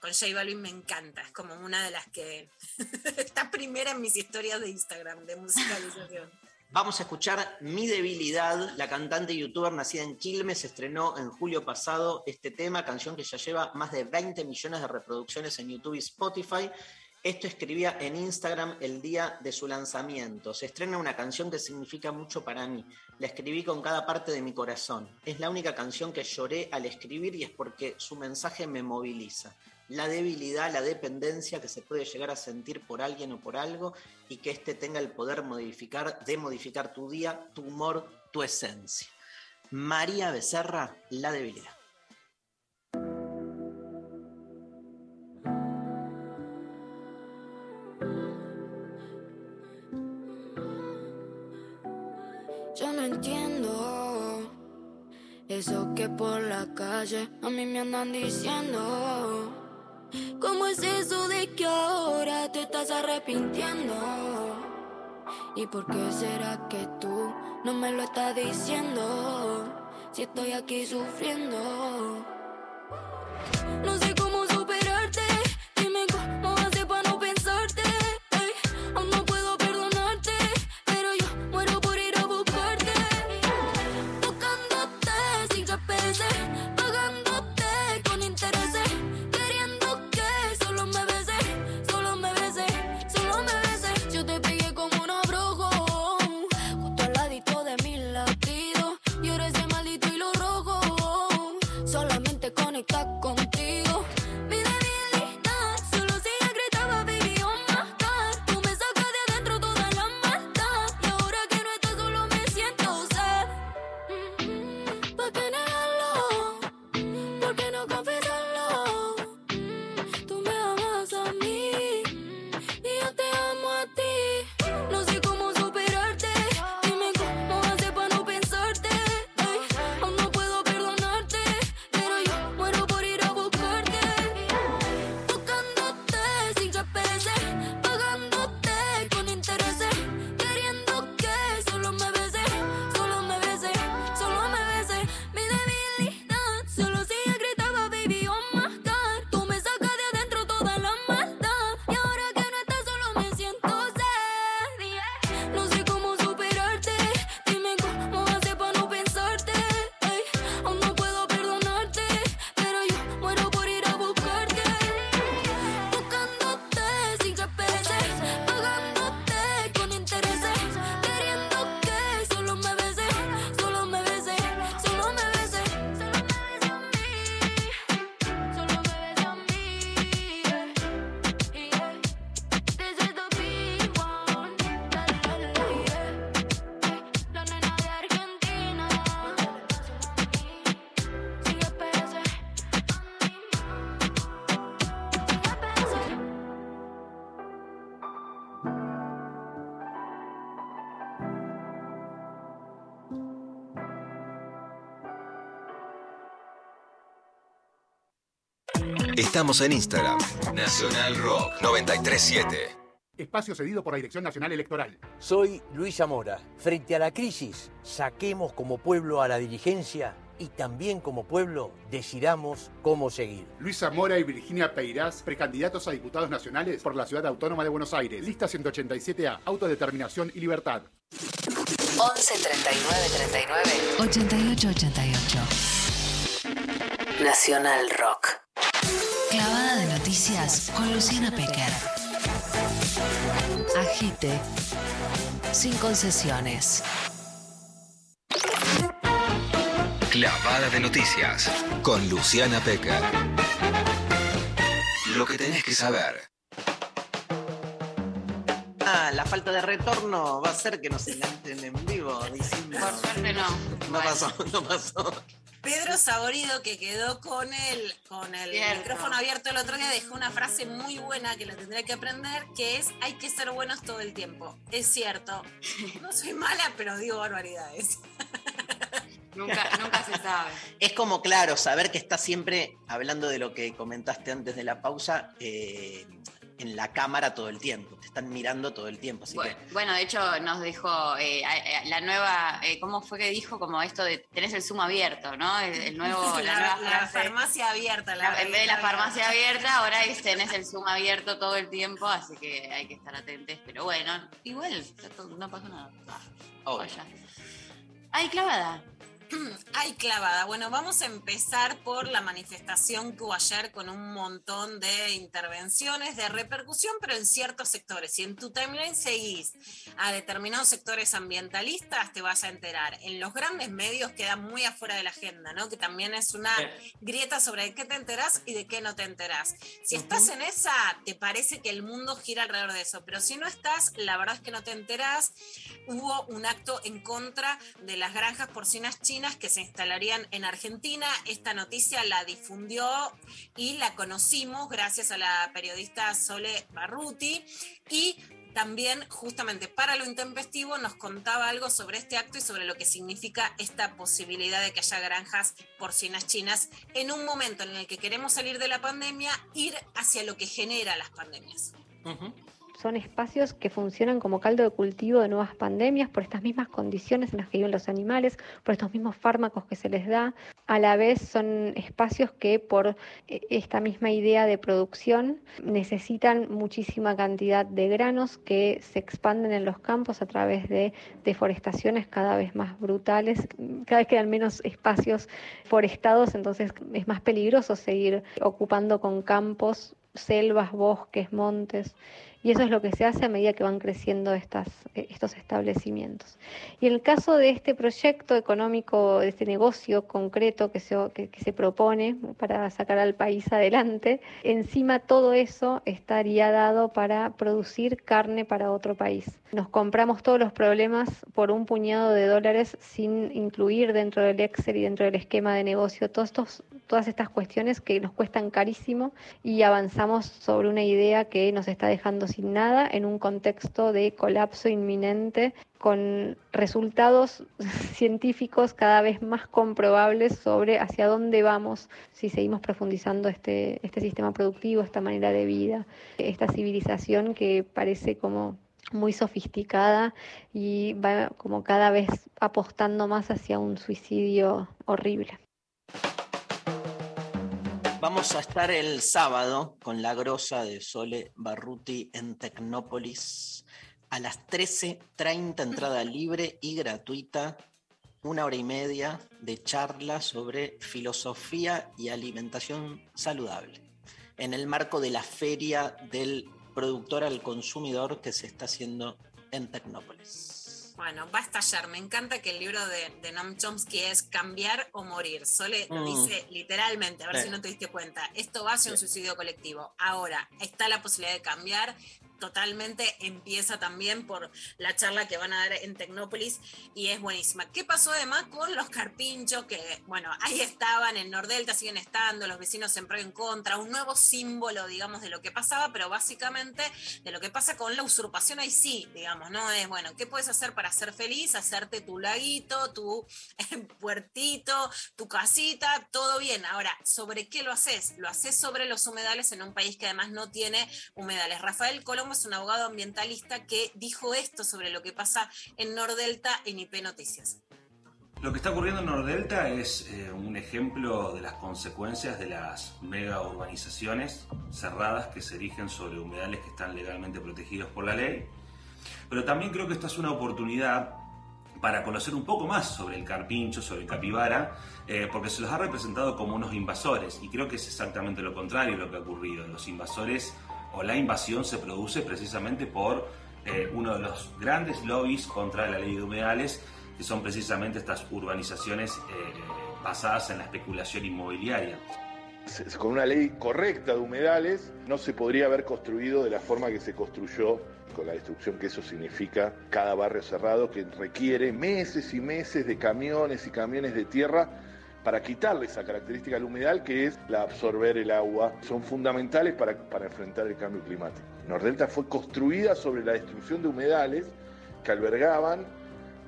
con J Balvin me encanta. Es como una de las que está primera en mis historias de Instagram, de musicalización. Vamos a escuchar Mi Debilidad, la cantante y youtuber nacida en Quilmes, estrenó en julio pasado este tema, canción que ya lleva más de 20 millones de reproducciones en YouTube y Spotify. Esto escribía en Instagram el día de su lanzamiento. Se estrena una canción que significa mucho para mí. La escribí con cada parte de mi corazón. Es la única canción que lloré al escribir y es porque su mensaje me moviliza. La debilidad, la dependencia que se puede llegar a sentir por alguien o por algo y que éste tenga el poder modificar, de modificar tu día, tu humor, tu esencia. María Becerra, la debilidad. Yo no entiendo eso que por la calle a mí me andan diciendo. ¿Cómo es eso de que ahora te estás arrepintiendo? ¿Y por qué será que tú no me lo estás diciendo? Si estoy aquí sufriendo. Estamos en Instagram. Nacional Rock 937. Espacio cedido por la Dirección Nacional Electoral. Soy Luis Zamora. Frente a la crisis, saquemos como pueblo a la dirigencia y también como pueblo decidamos cómo seguir. Luis Zamora y Virginia Peirás, precandidatos a diputados nacionales por la Ciudad Autónoma de Buenos Aires. Lista 187A, Autodeterminación y Libertad. 11 39 39 88 88. Nacional Rock. Clavada de noticias con Luciana Pecker. Agite. Sin concesiones. Clavada de noticias con Luciana Pecker. Lo que tenés que saber. la, la falta de retorno va a hacer que nos enganchen en vivo diciendo. Por suerte no. No pasó, no pasó. Pedro Saborido, que quedó con el, con el Cierto. micrófono abierto el otro día, dejó una frase muy buena que la tendré que aprender, que es hay que ser buenos todo el tiempo. Es cierto. No soy mala, pero digo barbaridades. Nunca, nunca se sabe. Es como, claro, saber que estás siempre, hablando de lo que comentaste antes de la pausa, eh, en la cámara todo el tiempo. Te están mirando todo el tiempo. Así Bueno, que bueno, de hecho nos dijo eh, a- la nueva, eh, ¿cómo fue que dijo? Como esto de tenés el Zoom abierto, ¿no? El, el nuevo, la, la, nueva la frase. farmacia abierta. La La- en vez de la farmacia abierta, ahora es, tenés el Zoom abierto todo el tiempo, así que hay que estar atentos. Pero bueno, igual no pasó nada. Vaya. Ay, clavada. Ay, clavada. Bueno, vamos a empezar por la manifestación que hubo ayer con un montón de intervenciones de repercusión, pero en ciertos sectores. Si en tu timeline seguís a determinados sectores ambientalistas, te vas a enterar. En los grandes medios queda muy afuera de la agenda, ¿no? Que también es una grieta sobre de qué te enterás y de qué no te enterás. Si estás en esa, te parece que el mundo gira alrededor de eso, pero si no estás, la verdad es que no te enterás. Hubo un acto en contra de las granjas porcinas chinas que se instalarían en Argentina. Esta noticia la difundió y la conocimos gracias a la periodista Sole Barruti y también justamente para lo intempestivo nos contaba algo sobre este acto y sobre lo que significa esta posibilidad de que haya granjas porcinas chinas en un momento en el que queremos salir de la pandemia, ir hacia lo que genera las pandemias. Son espacios que funcionan como caldo de cultivo de nuevas pandemias por estas mismas condiciones en las que viven los animales, por estos mismos fármacos que se les da. A la vez son espacios que por eh, esta misma idea de producción necesitan muchísima cantidad de granos que se expanden en los campos a través de deforestaciones cada vez más brutales. Cada vez quedan menos espacios forestados, entonces es más peligroso seguir ocupando con campos selvas, bosques, montes, y eso es lo que se hace a medida que van creciendo eh, estos establecimientos. Y en el caso de este proyecto económico, de este negocio concreto que se, que se propone para sacar al país adelante, encima todo eso estaría dado para producir carne para otro país. Nos compramos todos los problemas por un puñado de dólares sin incluir dentro del Excel y dentro del esquema de negocio todos estos, todas estas cuestiones que nos cuestan carísimo y avanzamos sobre una idea que nos está dejando sin nada en un contexto de colapso inminente con resultados científicos cada vez más comprobables sobre hacia dónde vamos si seguimos profundizando este, este sistema productivo, esta manera de vida, esta civilización que parece como muy sofisticada y va como cada vez apostando más hacia un suicidio horrible. Vamos a estar el sábado con la grosa de Sole Barruti en Tecnópolis a las 13.30, entrada libre y gratuita, una hora y media de charla sobre filosofía y alimentación saludable, en el marco de la feria del productor al consumidor que se está haciendo en Tecnópolis. Bueno, va a estallar. Me encanta que el libro de, de Noam Chomsky es Cambiar o Morir. Sole lo Mm. dice literalmente, a ver Sí. si no te diste cuenta. Esto va hacia un suicidio colectivo. Ahora, está la posibilidad de cambiar. Totalmente empieza también por la charla que van a dar en Tecnópolis y es buenísima. ¿Qué pasó además con los carpinchos? Que, bueno, ahí estaban, en Nordelta siguen estando, los vecinos en pro y en contra, un nuevo símbolo, digamos, de lo que pasaba, pero básicamente de lo que pasa con la usurpación ahí sí, digamos, ¿no? Es, bueno, ¿qué puedes hacer para ser feliz? Hacerte tu laguito, tu puertito, tu casita, todo bien. Ahora, ¿sobre qué lo haces? Lo haces sobre los humedales en un país que además no tiene humedales. Rafael Colombo es un abogado ambientalista que dijo esto sobre lo que pasa en Nordelta en IP Noticias. Lo que está ocurriendo en Nordelta es eh, un ejemplo de las consecuencias de las mega urbanizaciones cerradas que se erigen sobre humedales que están legalmente protegidos por la ley. Pero también creo que esta es una oportunidad para conocer un poco más sobre el carpincho, sobre el capibara, eh, porque se los ha representado como unos invasores y creo que es exactamente lo contrario lo que ha ocurrido. Los invasores o la invasión se produce precisamente por eh, uno de los grandes lobbies contra la ley de humedales, que son precisamente estas urbanizaciones eh, basadas en la especulación inmobiliaria. Con una ley correcta de humedales no se podría haber construido de la forma que se construyó la destrucción que eso significa cada barrio cerrado que requiere meses y meses de camiones y camiones de tierra para quitarle esa característica al humedal que es la absorber el agua. Son fundamentales para, para enfrentar el cambio climático. Nordelta fue construida sobre la destrucción de humedales que albergaban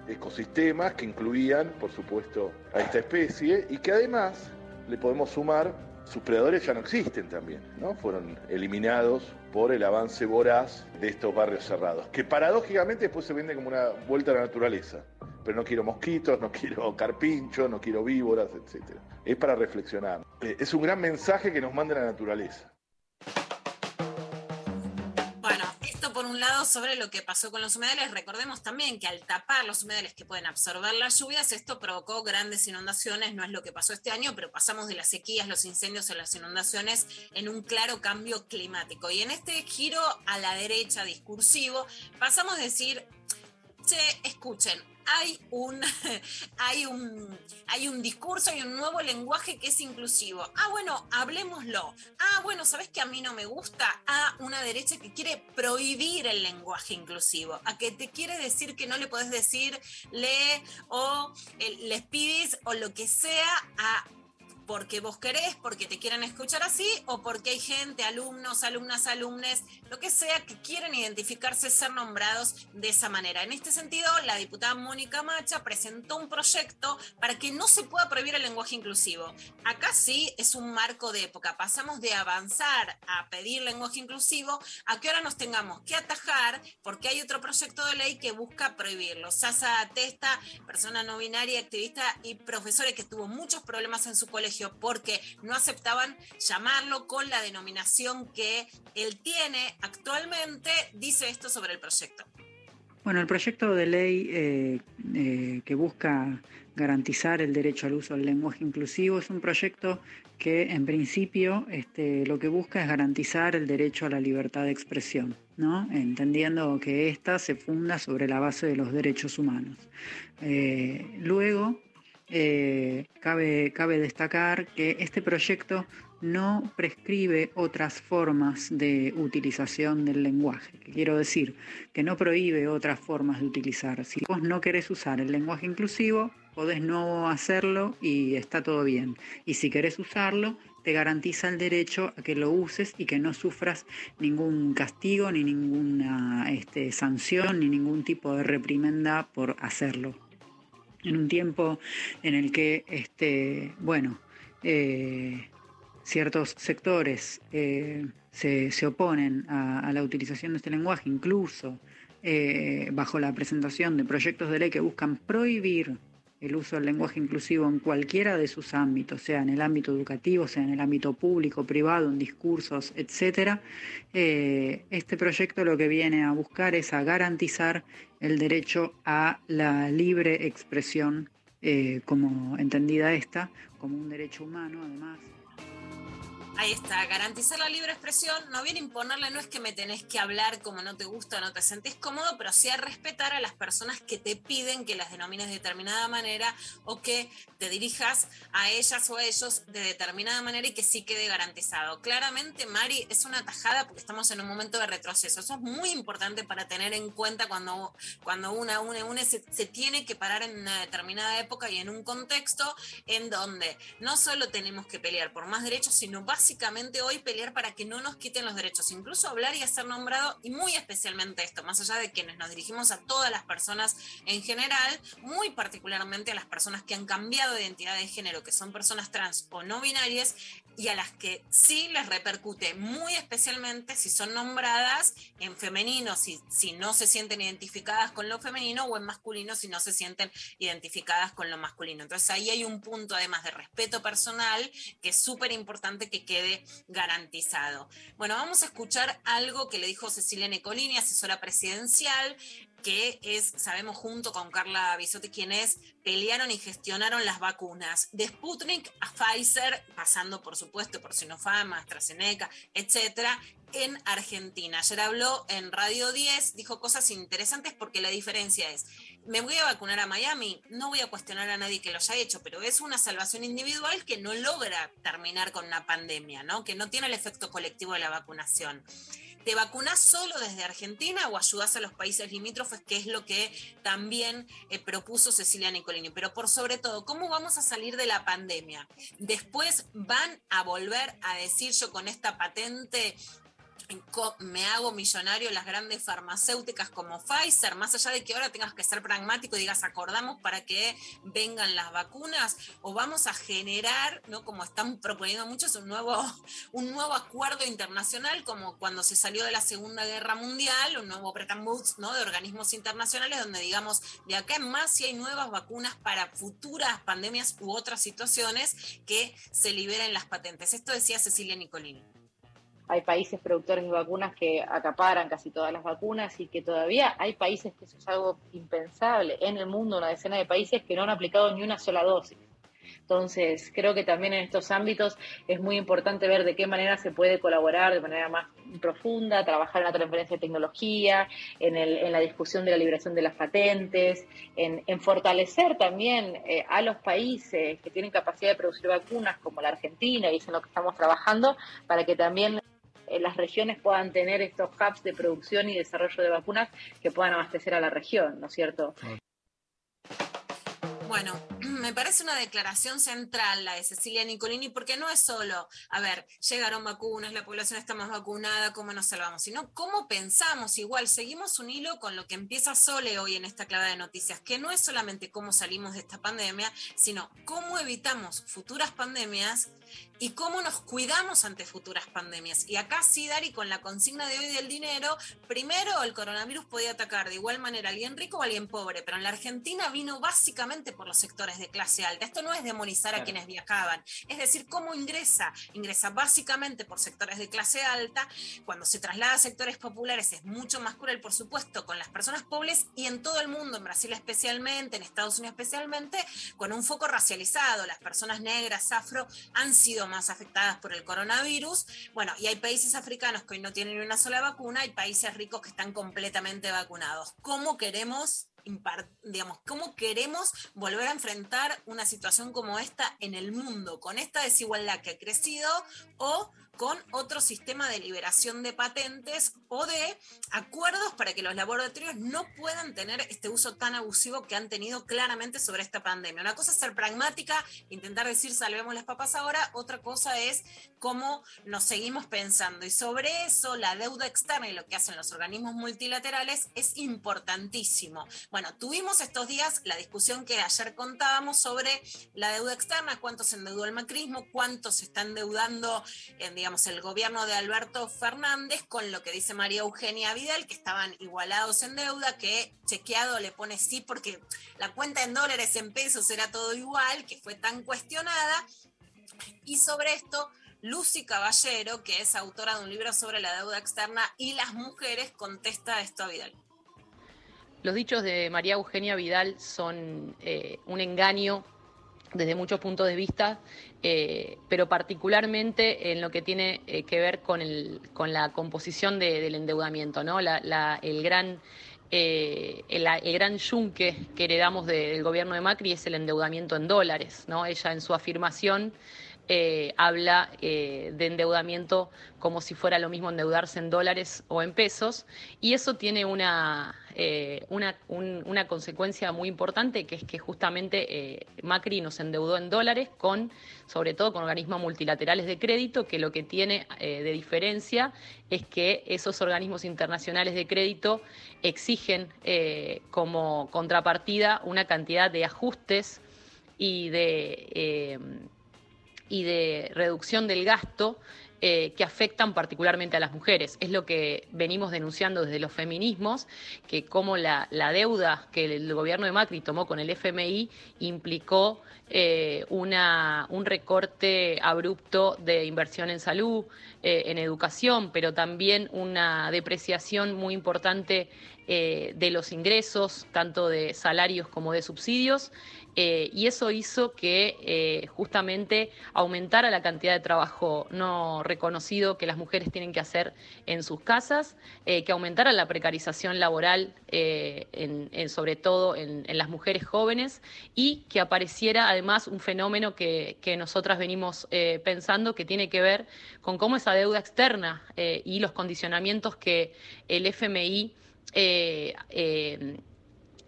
ecosistemas que incluían, por supuesto, a esta especie y que además le podemos sumar, sus predadores ya no existen también, ¿no? Fueron eliminados por el avance voraz de estos barrios cerrados, que paradójicamente después se venden como una vuelta a la naturaleza. Pero no quiero mosquitos, no quiero carpinchos, no quiero víboras, etc. Es para reflexionar. Eh, Es un gran mensaje que nos manda la naturaleza. Sobre lo que pasó con los humedales. Recordemos también que al tapar los humedales que pueden absorber las lluvias, esto provocó grandes inundaciones. No es lo que pasó este año, pero pasamos de las sequías, los incendios a las inundaciones en un claro cambio climático. Y en este giro a la derecha discursivo, pasamos a decir, che, escuchen, hay un, hay un, hay un discurso, hay un nuevo lenguaje que es inclusivo. Ah, bueno, hablemoslo. Ah, bueno, ¿sabes que a mí no me gusta? Ah, una derecha que quiere prohibir el lenguaje inclusivo, a que te quiere decir que no le podés decir le o les pides o lo que sea a porque vos querés, porque te quieren escuchar así, o porque hay gente, alumnos, alumnas, alumnes, lo que sea, que quieren identificarse, ser nombrados de esa manera. En este sentido, la diputada Mónica Macha presentó un proyecto para que no se pueda prohibir el lenguaje inclusivo. Acá sí es un marco de época. Pasamos de avanzar a pedir lenguaje inclusivo a que ahora nos tengamos que atajar porque hay otro proyecto de ley que busca prohibirlo. Sasa Testa, persona no binaria, activista y profesora que tuvo muchos problemas en su colegio porque no aceptaban llamarlo con la denominación que él tiene actualmente, dice esto sobre el proyecto. Bueno, el proyecto de ley eh, eh, que busca garantizar el derecho al uso del lenguaje inclusivo es un proyecto que en principio este, lo que busca es garantizar el derecho a la libertad de expresión, ¿no? entendiendo que ésta se funda sobre la base de los derechos humanos. Eh, luego, eh, cabe, destacar que este proyecto no prescribe otras formas de utilización del lenguaje. ¿Qué quiero decir? Que no prohíbe otras formas de utilizar. Si vos no querés usar el lenguaje inclusivo, podés no hacerlo y está todo bien. Y si querés usarlo, te garantiza el derecho a que lo uses y que no sufras ningún castigo, ni ninguna este, sanción, ni ningún tipo de reprimenda por hacerlo en un tiempo en el que, este, bueno, eh, ciertos sectores eh, se, se, oponen a, a, la utilización de este lenguaje, incluso eh, bajo la presentación de proyectos de ley que buscan prohibir el uso del lenguaje inclusivo en cualquiera de sus ámbitos, sea en el ámbito educativo, sea en el ámbito público, privado, en discursos, etc. Eh, este proyecto lo que viene a buscar es a garantizar el derecho a la libre expresión, eh, como entendida esta, como un derecho humano, además. Ahí está, garantizar la libre expresión, no viene a imponerle, no es que me tenés que hablar como no te gusta o no te sentís cómodo, pero sí a respetar a las personas que te piden que las denomines de determinada manera o que te dirijas a ellas o a ellos de determinada manera y que sí quede garantizado. Claramente, Mari, es una tajada porque estamos en un momento de retroceso. Eso es muy importante para tener en cuenta cuando, cuando una une, une se, se tiene que parar en una determinada época y en un contexto en donde no solo tenemos que pelear por más derechos, sino básicamente básicamente hoy pelear para que no nos quiten los derechos, incluso hablar y hacer nombrado, y muy especialmente esto, más allá de quienes nos dirigimos a todas las personas en general, muy particularmente a las personas que han cambiado de identidad de género, que son personas trans o no binarias, y a las que sí les repercute muy especialmente si son nombradas en femenino, si, si no se sienten identificadas con lo femenino, o en masculino si no se sienten identificadas con lo masculino. Entonces ahí hay un punto además de respeto personal que es súper importante que quede garantizado. Bueno, vamos a escuchar algo que le dijo Cecilia Necolini, asesora presidencial, que es, sabemos junto con Carla Bisotti, quienes pelearon y gestionaron las vacunas de Sputnik a Pfizer, pasando por supuesto por Sinopharm, AstraZeneca, etcétera, en Argentina. Ayer habló en Radio 10, dijo cosas interesantes porque la diferencia es, me voy a vacunar a Miami, no voy a cuestionar a nadie que lo haya hecho, pero es una salvación individual que no logra terminar con una pandemia, ¿no? que no tiene el efecto colectivo de la vacunación. ¿Te vacunás solo desde Argentina o ayudás a los países limítrofes, que es lo que también eh, propuso Cecilia Nicolini? Pero por sobre todo, ¿cómo vamos a salir de la pandemia? Después van a volver a decir yo con esta patente me hago millonario las grandes farmacéuticas como Pfizer, más allá de que ahora tengas que ser pragmático y digas acordamos para que vengan las vacunas, o vamos a generar, ¿no? Como están proponiendo muchos, un nuevo, un nuevo acuerdo internacional, como cuando se salió de la Segunda Guerra Mundial, un nuevo Bretton Woods, ¿no? De organismos internacionales, donde digamos, de acá en más, si hay nuevas vacunas para futuras pandemias u otras situaciones, que se liberen las patentes. Esto decía Cecilia Nicolini. Hay países productores de vacunas que acaparan casi todas las vacunas y que todavía hay países que eso es algo impensable en el mundo, una decena de países que no han aplicado ni una sola dosis. Entonces, creo que también en estos ámbitos es muy importante ver de qué manera se puede colaborar de manera más profunda, trabajar en la transferencia de tecnología, en, el- en la discusión de la liberación de las patentes, en, fortalecer también eh, a los países que tienen capacidad de producir vacunas, como la Argentina, y es en lo que estamos trabajando, para que también las regiones puedan tener estos hubs de producción y desarrollo de vacunas que puedan abastecer a la región, ¿no es cierto? Bueno, me parece una declaración central la de Cecilia Nicolini, porque no es solo, a ver, llegaron vacunas, la población está más vacunada, ¿cómo nos salvamos? Sino cómo pensamos, igual, seguimos un hilo con lo que empieza Sole hoy en esta clave de noticias, que no es solamente cómo salimos de esta pandemia, sino cómo evitamos futuras pandemias y cómo nos cuidamos ante futuras pandemias. Y acá sí, Dari, con la consigna de hoy del dinero, primero el coronavirus podía atacar de igual manera a alguien rico o a alguien pobre, pero en la Argentina vino básicamente por los sectores de clase alta. Esto no es demonizar a Claro. quienes viajaban, es decir, cómo ingresa. Ingresa básicamente por sectores de clase alta. Cuando se traslada a sectores populares es mucho más cruel, por supuesto, con las personas pobres y en todo el mundo, en Brasil especialmente, en Estados Unidos especialmente, con un foco racializado. Las personas negras, afro, han sido más afectadas por el coronavirus. Bueno, y hay países africanos que hoy no tienen una sola vacuna, hay países ricos que están completamente vacunados. ¿Cómo queremos digamos, cómo queremos volver a enfrentar una situación como esta en el mundo, con esta desigualdad que ha crecido o con otro sistema de liberación de patentes o de acuerdos para que los laboratorios no puedan tener este uso tan abusivo que han tenido claramente sobre esta pandemia. Una cosa es ser pragmática, intentar decir salvemos las papas ahora, otra cosa es cómo nos seguimos pensando. Y sobre eso, la deuda externa y lo que hacen los organismos multilaterales es importantísimo. Bueno, tuvimos estos días la discusión que ayer contábamos sobre la deuda externa, cuánto se endeudó el macrismo, cuánto se está endeudando, eh, digamos, el gobierno de Alberto Fernández con lo que dice María Eugenia Vidal, que estaban igualados en deuda, que chequeado le pone sí porque la cuenta en dólares, en pesos era todo igual, que fue tan cuestionada. Y sobre esto, Lucy Caballero, que es autora de un libro sobre la deuda externa y las mujeres, contesta esto a Vidal. Los dichos de María Eugenia Vidal son eh, un engaño desde muchos puntos de vista, eh, pero particularmente en lo que tiene eh, que ver con, el, con la composición de- del endeudamiento, ¿no? La- la- el gran eh, el, el gran yunque que heredamos de- del gobierno de Macri es el endeudamiento en dólares, ¿no? Ella en su afirmación eh, habla eh, de endeudamiento como si fuera lo mismo endeudarse en dólares o en pesos, y eso tiene una, eh, una, un- una consecuencia muy importante, que es que justamente Macri nos endeudó en dólares con, sobre todo con organismos multilaterales de crédito, que lo que tiene de diferencia es que esos organismos internacionales de crédito exigen como contrapartida una cantidad de ajustes y de, y de reducción del gasto eh, que afectan particularmente a las mujeres. Es lo que venimos denunciando desde los feminismos, que como la, la deuda que el gobierno de Macri tomó con el FMI implicó eh, una, un recorte abrupto de inversión en salud, eh, en educación, pero también una depreciación muy importante de los ingresos, tanto de salarios como de subsidios, eh, y eso hizo que eh, justamente aumentara la cantidad de trabajo no reconocido que las mujeres tienen que hacer en sus casas, eh, que aumentara la precarización laboral, sobre todo en, las mujeres jóvenes, y que apareciera además un fenómeno que, que nosotras venimos pensando que tiene que ver con cómo esa deuda externa y los condicionamientos que el FMI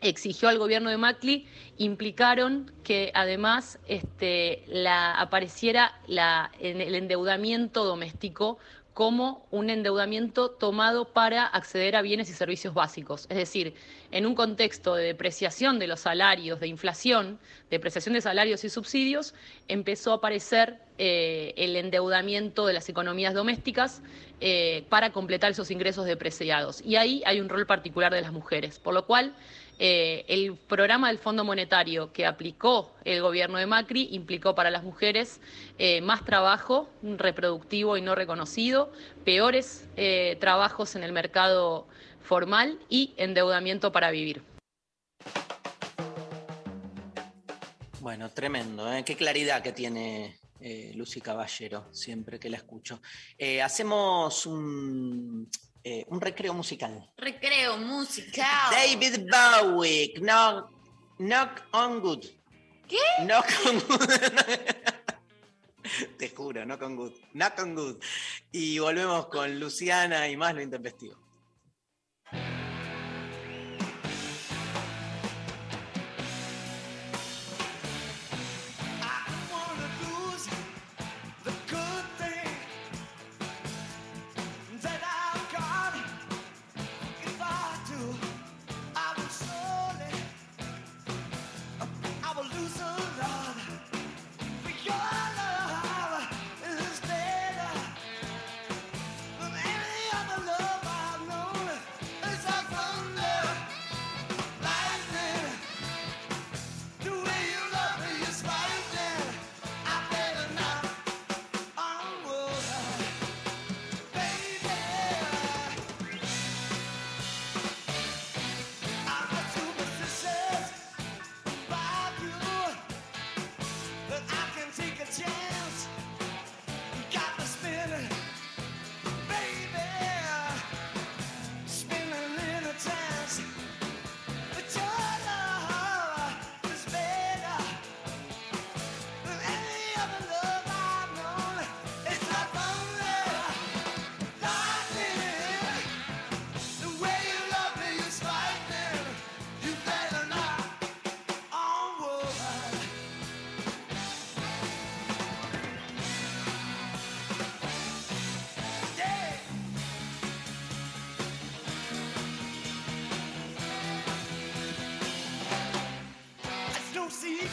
exigió al gobierno de Macri implicaron que además este, la, apareciera en el endeudamiento doméstico como un endeudamiento tomado para acceder a bienes y servicios básicos. Es decir, en un contexto de depreciación de los salarios, de inflación, depreciación de salarios y subsidios, empezó a aparecer eh, el endeudamiento de las economías domésticas eh, para completar esos ingresos depreciados. Y ahí hay un rol particular de las mujeres, por lo cual eh, el programa del Fondo Monetario que aplicó el gobierno de Macri implicó para las mujeres eh, más trabajo reproductivo y no reconocido, peores eh, trabajos en el mercado formal y endeudamiento para vivir. Bueno, tremendo. Qué claridad que tiene Lucy Caballero siempre que la escucho. Hacemos un, eh, un recreo musical. Recreo musical. David Bowie, knock, knock on good. ¿Qué? Knock on good. Te juro, knock on good. Knock on good. Y volvemos con Luciana y más lo intempestivo.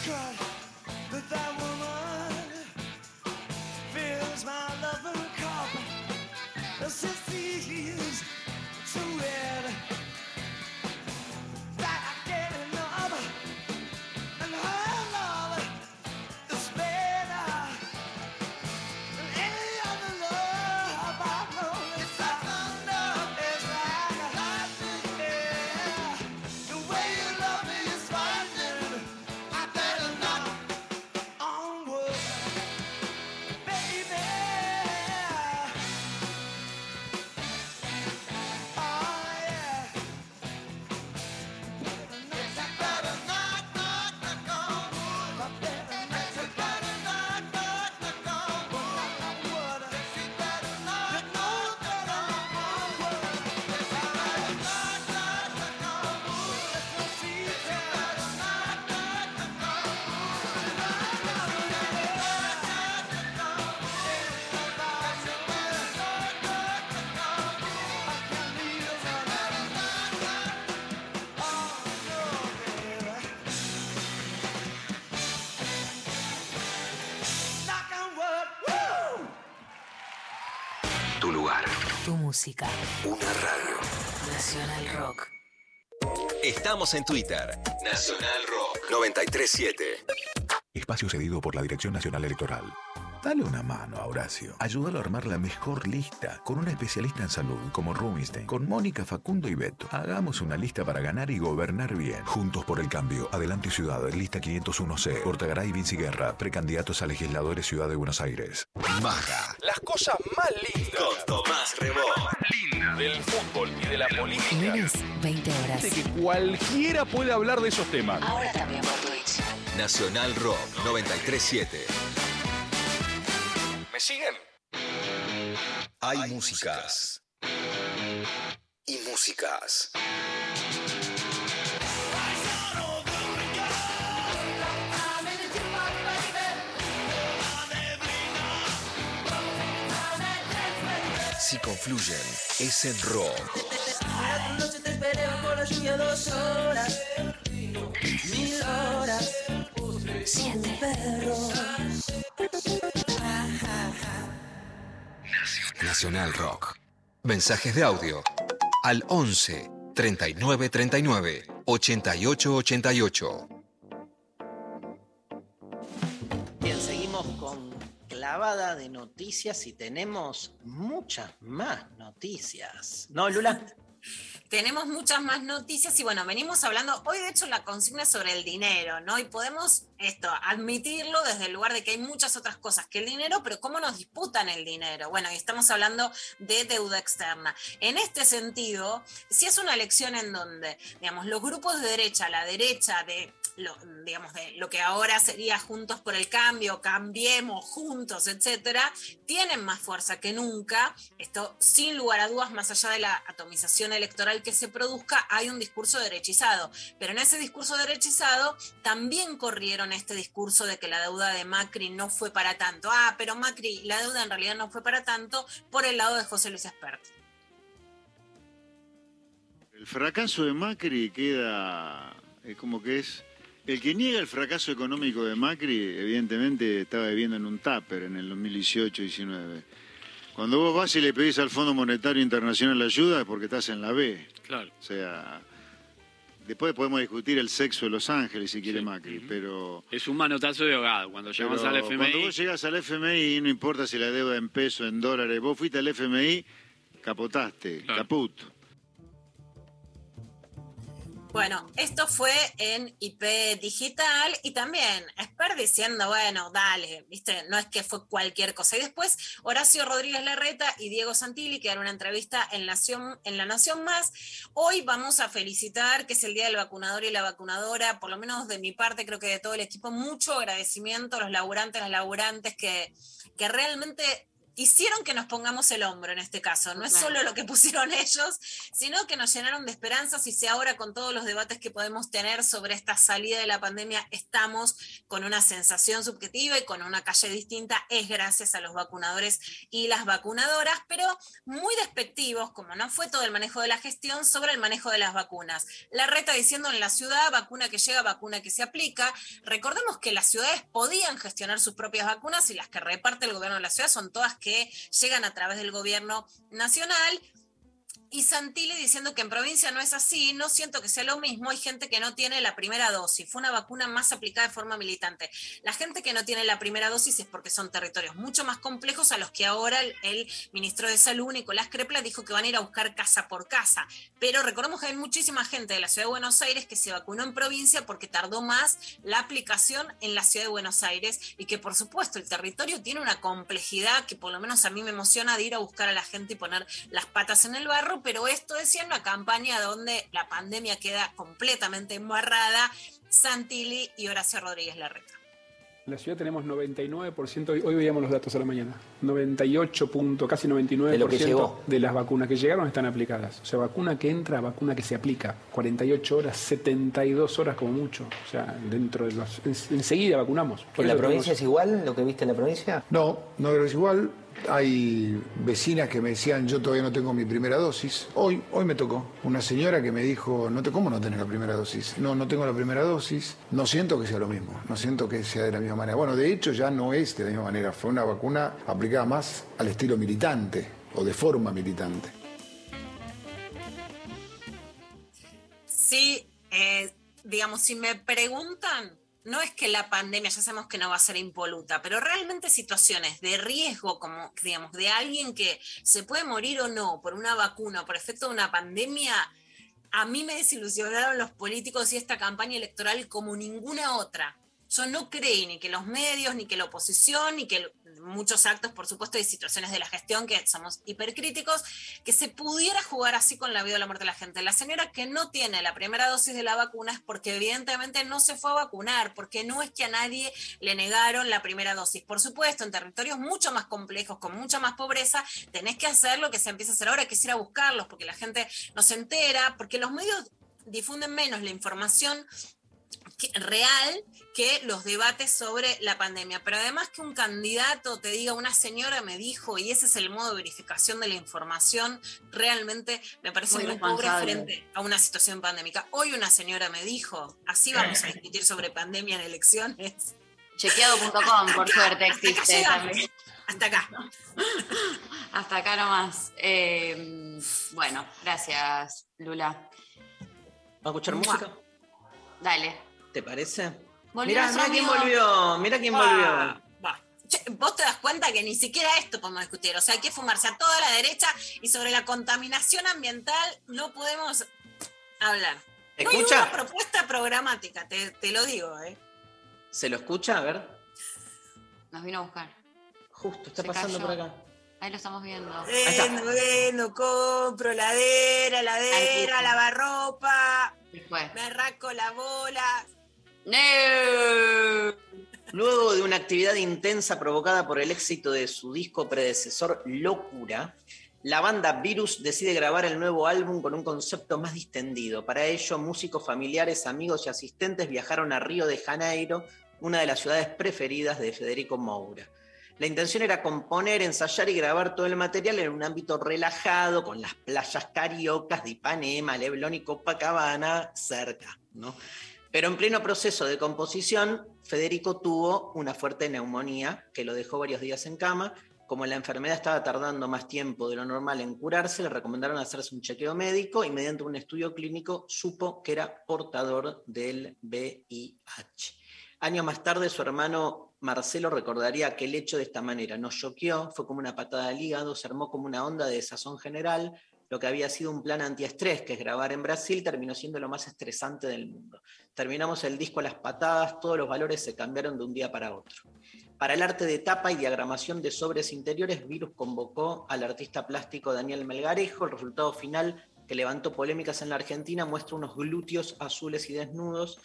No Tu lugar. Tu música. Una radio. Nacional Rock. Estamos en Twitter. Nacional Rock 937. Espacio cedido por la Dirección Nacional Electoral. Dale una mano a Horacio. Ayúdalo a armar la mejor lista con una especialista en salud como Rubinstein, con Mónica, Facundo y Beto. Hagamos una lista para ganar y gobernar bien. Juntos por el cambio. Adelante Ciudad, lista 501C. Portagaray, Vinci Guerra, precandidatos a legisladores Ciudad de Buenos Aires. Maga. Las cosas más lindas. Rebó. Linda del fútbol y de la política. Lunes, 20 horas. De que cualquiera puede hablar de esos temas. Ahora también por Twitch. Nacional Rock 937. ¿Me siguen? Hay músicas. Y músicas. Si confluyen, es en rock. Noche te esperé por la lluvia dos horas. Mil horas. Siete perros. Nacional Rock. Mensajes de audio al 11 39 39 88 88. Clavada de noticias y tenemos muchas más noticias. ¿No, Lula? Tenemos muchas más noticias y bueno, venimos hablando, hoy de hecho la consigna sobre el dinero, ¿no? Y podemos esto, admitirlo desde el lugar de que hay muchas otras cosas que el dinero, pero cómo nos disputan el dinero. Bueno, y estamos hablando de deuda externa. En este sentido, si es una elección en donde, digamos, los grupos de derecha, la derecha de lo, digamos, de lo que ahora sería Juntos por el Cambio, Cambiemos Juntos, etcétera, tienen más fuerza que nunca. Esto, sin lugar a dudas, más allá de la atomización electoral que se produzca, hay un discurso derechizado. Pero en ese discurso derechizado también corrieron este discurso de que la deuda de Macri no fue para tanto. Ah, pero Macri, la deuda en realidad no fue para tanto por el lado de José Luis Espert. El fracaso de Macri queda como que es el que niega el fracaso económico de Macri, evidentemente estaba viviendo en un tupper en el 2018-19. Cuando vos vas y le pedís al Fondo Monetario Internacional ayuda es porque estás en la B. Claro. O sea, después podemos discutir el sexo de Los Ángeles si quiere Macri, pero... Es un manotazo de ahogado. Cuando llegamos pero al FMI. Cuando vos llegas al FMI, no importa si la deuda en pesos, en dólares, vos fuiste al FMI, capotaste, caput. Bueno, esto fue en IP Digital y también Esper diciendo, bueno, dale, viste, no es que fue cualquier cosa. Y después Horacio Rodríguez Larreta y Diego Santilli, que dieron una entrevista en, Nación, en La Nación Más. Hoy vamos a felicitar, que es el Día del Vacunador y la Vacunadora, por lo menos de mi parte, creo que de todo el equipo, mucho agradecimiento a los laburantes, las laburantes que, que realmente hicieron que nos pongamos el hombro en este caso. No es Claro. solo lo que pusieron ellos, sino que nos llenaron de esperanzas y si ahora con todos los debates que podemos tener sobre esta salida de la pandemia estamos con una sensación subjetiva y con una calle distinta, es gracias a los vacunadores y las vacunadoras, pero muy despectivos, como no fue todo el manejo de la gestión, sobre el manejo de las vacunas. La reta diciendo en la ciudad, vacuna que llega, vacuna que se aplica. Recordemos que las ciudades podían gestionar sus propias vacunas y las que reparte el gobierno de la ciudad son todas que llegan a través del gobierno nacional. Y Santilli diciendo que en provincia no es así, no siento que sea lo mismo, hay gente que no tiene la primera dosis, fue una vacuna más aplicada de forma militante. La gente que no tiene la primera dosis es porque son territorios mucho más complejos a los que ahora el, ministro de Salud, Nicolás Crepla, dijo que van a ir a buscar casa por casa. Pero recordemos que hay muchísima gente de la ciudad de Buenos Aires que se vacunó en provincia porque tardó más la aplicación en la ciudad de Buenos Aires y que por supuesto el territorio tiene una complejidad que por lo menos a mí me emociona de ir a buscar a la gente y poner las patas en el barro, pero esto decía en una campaña donde la pandemia queda completamente embarrada, Santilli y Horacio Rodríguez Larreta. En la ciudad tenemos 99%, hoy, hoy veíamos los datos a la mañana, 98, punto, casi 99% De de las vacunas que llegaron están aplicadas. O sea, vacuna que entra, vacuna que se aplica. 48 horas, 72 horas como mucho. O sea, dentro de los... en- enseguida vacunamos. ¿En la provincia tenemos- es igual lo que viste en la provincia? No, no es igual. Hay vecinas que me decían, yo todavía no tengo mi primera dosis. Hoy, hoy me tocó. Una señora que me dijo, no te, ¿cómo no tenés la primera dosis? No, no tengo la primera dosis. No siento que sea lo mismo. No siento que sea de la misma manera. Bueno, de hecho ya no es de la misma manera. Fue una vacuna aplicada más al estilo militante o de forma militante. Sí, eh, digamos, si me preguntan no es que la pandemia, ya sabemos que no va a ser impoluta, pero realmente situaciones de riesgo, como digamos, de alguien que se puede morir o no por una vacuna o por efecto de una pandemia, a mí me desilusionaron los políticos y esta campaña electoral como ninguna otra. Yo no creí ni que los medios, ni que la oposición, ni que muchos actos, por supuesto, y situaciones de la gestión que somos hipercríticos, que se pudiera jugar así con la vida o la muerte de la gente. La señora que no tiene la primera dosis de la vacuna es porque evidentemente no se fue a vacunar, porque no es que a nadie le negaron la primera dosis. Por supuesto, en territorios mucho más complejos, con mucha más pobreza, tenés que hacer lo que se empieza a hacer ahora, que ir a buscarlos, porque la gente no se entera, porque los medios difunden menos la información real que los debates sobre la pandemia. Pero además que un candidato te diga, una señora me dijo, y ese es el modo de verificación de la información, realmente me parece Muy muy, pobre frente a una situación pandémica. Hoy una señora me dijo, así vamos a discutir sobre pandemia en elecciones. Chequeado.com, por suerte, Hasta acá existe llegamos. también. Hasta acá. Hasta acá nomás. Eh, bueno, gracias, Lula. ¿Vamos a escuchar música? Dale. ¿Te parece? Mirá, mirá quién volvió, mirá quién Ah, volvió. Vos te das cuenta que ni siquiera esto podemos discutir. O sea, hay que fumarse a toda la derecha y sobre la contaminación ambiental no podemos hablar. No hay ¿Escucha? una propuesta programática, te, te lo digo, ¿eh? ¿Se lo escucha? A ver. Nos vino a buscar. Justo, está Se pasando cayó. por acá. Ahí lo estamos viendo. Bueno, bueno, compro ladera, ladera, lavarropa, me arranco la bola. Luego de una actividad intensa provocada por el éxito de su disco predecesor Locura, la banda Virus decide grabar el nuevo álbum con un concepto más distendido. Para ello, músicos familiares, amigos y asistentes viajaron a Río de Janeiro, una de las ciudades preferidas de Federico Moura. La intención era componer, ensayar y grabar todo el material en un ámbito relajado, con las playas cariocas de Ipanema, Leblon y Copacabana cerca. ¿no? Pero en pleno proceso de composición, Federico tuvo una fuerte neumonía que lo dejó varios días en cama. Como la enfermedad estaba tardando más tiempo de lo normal en curarse, le recomendaron hacerse un chequeo médico y mediante un estudio clínico supo que era portador del VIH. Años más tarde, su hermano Marcelo recordaría que el hecho de esta manera nos choqueó, fue como una patada al hígado, se armó como una onda de desazón general. Lo que había sido un plan antiestrés, que es grabar en Brasil, terminó siendo lo más estresante del mundo. Terminamos el disco a las patadas, todos los valores se cambiaron de un día para otro. Para el arte de tapa y diagramación de sobres interiores, Virus convocó al artista plástico Daniel Melgarejo. El resultado final, que levantó polémicas en la Argentina, muestra unos glúteos azules y desnudos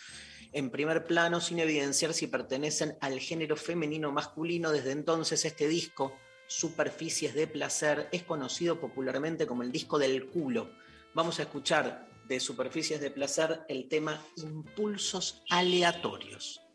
en primer plano sin evidenciar si pertenecen al género femenino o masculino. Desde entonces este disco, Superficies de Placer, es conocido popularmente como el disco del culo. Vamos a escuchar de Superficies de Placer el tema Impulsos Aleatorios.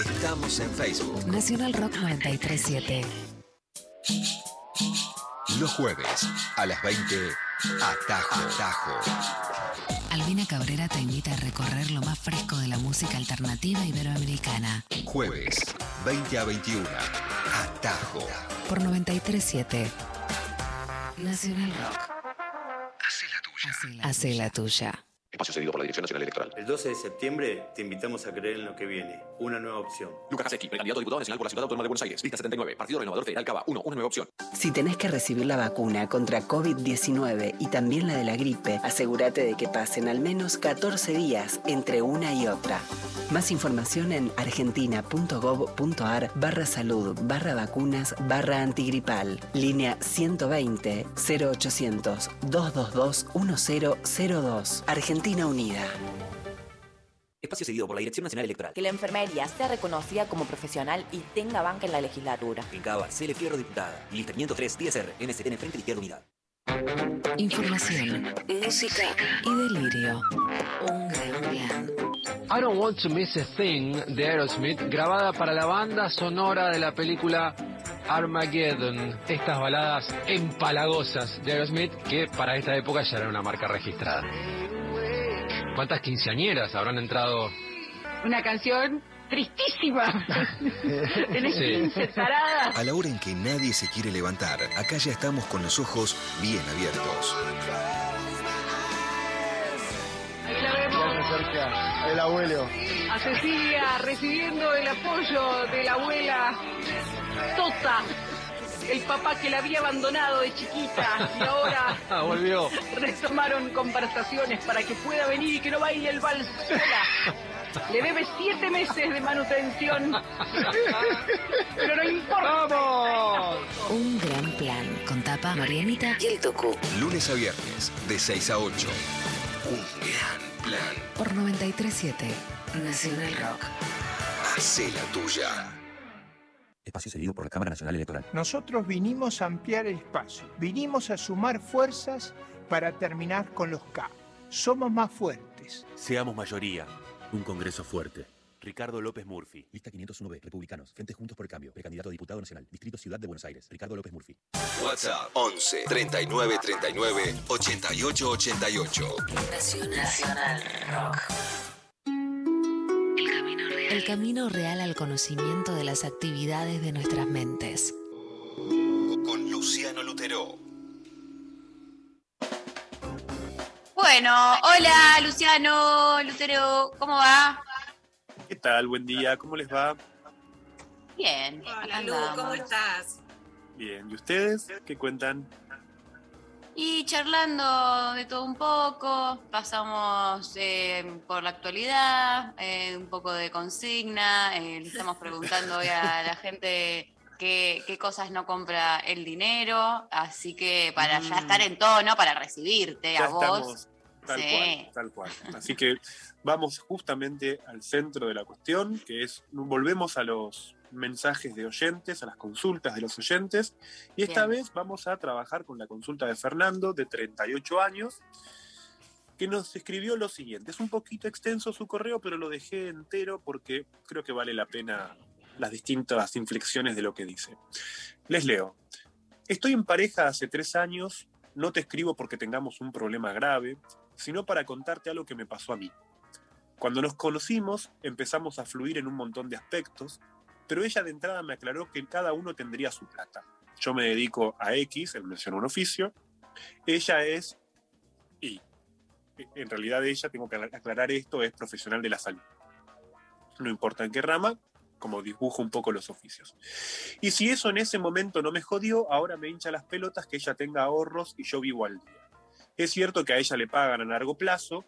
Estamos en Facebook. Nacional Rock 937. Los jueves a las 20, Atajo. Atajo. Albina Cabrera te invita a recorrer lo más fresco de la música alternativa iberoamericana. Jueves, 20 a 21, Atajo. Por 937. Nacional Rock. Hace la tuya. Espacio cedido por la Dirección Nacional Electoral. El 12 de septiembre te invitamos a creer en lo que viene. Una nueva opción. Lucas Haseki, precandidato a diputado nacional por la Ciudad Autónoma de Buenos Aires. Lista 79. Partido Renovador Federal Cava 1. Una nueva opción. Si tenés que recibir la vacuna contra COVID-19 y también la de la gripe, asegúrate de que pasen al menos 14 días entre una y otra. Más información en argentina.gov.ar barra salud barra vacunas barra antigripal. Línea 120 0800 222 1002. Argentina Unida. Espacio cedido por la Dirección Nacional Electoral. Que la enfermería sea reconocida como profesional y tenga banca en la legislatura. En Cava, Cele Fierro Diputada. Lista 503, 10R, NSTN Frente de Izquierda Unidad. Información, música y delirio. Un gran plan. I Don't Want to Miss a Thing de Aerosmith, grabada para la banda sonora de la película Armageddon. Estas baladas empalagosas de Aerosmith que para esta época ya eran una marca registrada. ¿Cuántas quinceañeras habrán entrado? Una canción tristísima. Tenés Sí. 15 taradas. A la hora en que nadie se quiere levantar, acá ya estamos con los ojos bien abiertos. Ahí la vemos. El abuelo. A Cecilia recibiendo el apoyo de la abuela Tota. El papá que la había abandonado de chiquita y ahora Ah, volvió. retomaron conversaciones para que pueda venir y que no baile el vals sola. Le debe siete meses de manutención. Pero no importa. ¡Vamos! Un gran plan con tapa Marianita y el Tucu. Lunes a viernes, de 6 a 8. Un gran plan. Por 937. Nacional Rock. Hacé la tuya. Espacio cedido por la Cámara Nacional Electoral. Nosotros vinimos a ampliar el espacio, vinimos a sumar fuerzas para terminar con los K. Somos más fuertes. Seamos mayoría. Un Congreso fuerte. Ricardo López Murphy. Lista 501B, Republicanos. Frente Juntos por el Cambio. Precandidato a diputado nacional. Distrito Ciudad de Buenos Aires. Ricardo López Murphy. WhatsApp 11 39 39 88 88. Nacional Rock. El camino real. Al conocimiento de las actividades de nuestras mentes. Con Luciano Lutero. Bueno, hola Luciano, Lutero, ¿cómo va? ¿Qué tal? Buen día, ¿cómo les va? Bien. Hola Lu, ¿cómo estás? Bien, ¿y ustedes qué cuentan? Y charlando de todo un poco, pasamos eh, por la actualidad, eh, un poco de consigna, eh, le estamos preguntando hoy a la gente qué, qué cosas no compra el dinero, así que para ya Mm. estar en tono, para recibirte Ya a vos. estamos tal Sí. cual, tal cual. Así que vamos justamente al centro de la cuestión, que es, volvemos a los mensajes de oyentes, a las consultas de los oyentes, y esta Bien. vez vamos a trabajar con la consulta de Fernando, de 38 años, que nos escribió lo siguiente. Es un poquito extenso su correo, pero lo dejé entero porque creo que vale la pena las distintas inflexiones de lo que dice. Les leo. Estoy en pareja hace tres años, no te escribo porque tengamos un problema grave, sino para contarte algo que me pasó a mí. Cuando nos conocimos empezamos a fluir en un montón de aspectos, pero ella de entrada me aclaró que cada uno tendría su plata. Yo me dedico a X, él menciona un oficio, ella es Y. En realidad ella, tengo que aclarar esto, es profesional de la salud. No importa en qué rama, como dibujo un poco los oficios. Y si eso en ese momento no me jodió, ahora me hincha las pelotas que ella tenga ahorros y yo vivo al día. Es cierto que a ella le pagan a largo plazo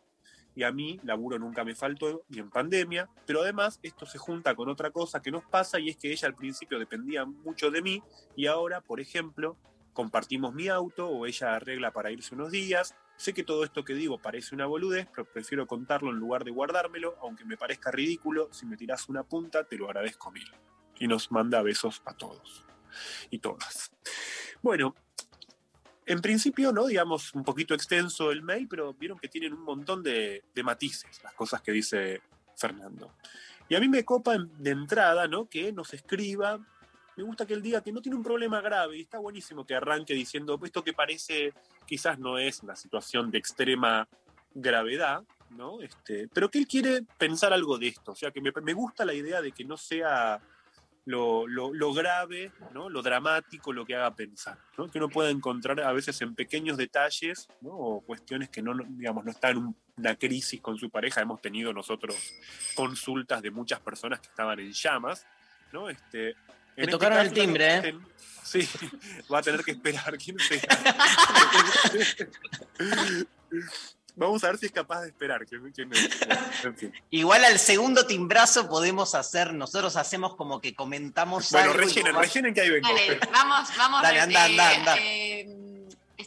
y a mí laburo nunca me faltó ni en pandemia, pero además esto se junta con otra cosa que nos pasa y es que ella al principio dependía mucho de mí y ahora, por ejemplo, compartimos mi auto o ella arregla para irse unos días. Sé que todo esto que digo parece una boludez, pero prefiero contarlo en lugar de guardármelo, aunque me parezca ridículo, si me tiras una punta te lo agradezco mil. Y nos manda besos a todos y todas. Bueno, en principio, ¿no? Digamos, un poquito extenso el mail, pero vieron que tienen un montón de, de matices las cosas que dice Fernando. Y a mí me copa de entrada, ¿no? Que nos escriba. Me gusta que él diga que no tiene un problema grave. Y está buenísimo que arranque diciendo, "Pues esto que parece quizás no es una situación de extrema gravedad, ¿no? Este, pero que él quiere pensar algo de esto. O sea, que me gusta la idea de que no sea lo, lo- lo grave, ¿no? lo dramático, lo que haga pensar. ¿no? Que uno pueda encontrar a veces en pequeños detalles ¿no? o cuestiones que no, digamos, no están en un- una crisis con su pareja. Hemos tenido nosotros consultas de muchas personas que estaban en llamas. ¿no? Este, en Me este tocaron el timbre, ¿eh? Sí, va a tener que esperar. ¿Quién sea? Vamos a ver si es capaz de esperar. ¿Quién- quién es? En fin. Igual al segundo timbrazo podemos hacer, nosotros hacemos como que comentamos Bueno, algo. rellenen, rellenen que ahí vengo. Dale, vamos, vamos. Dale, anda, eh, anda, anda. eh,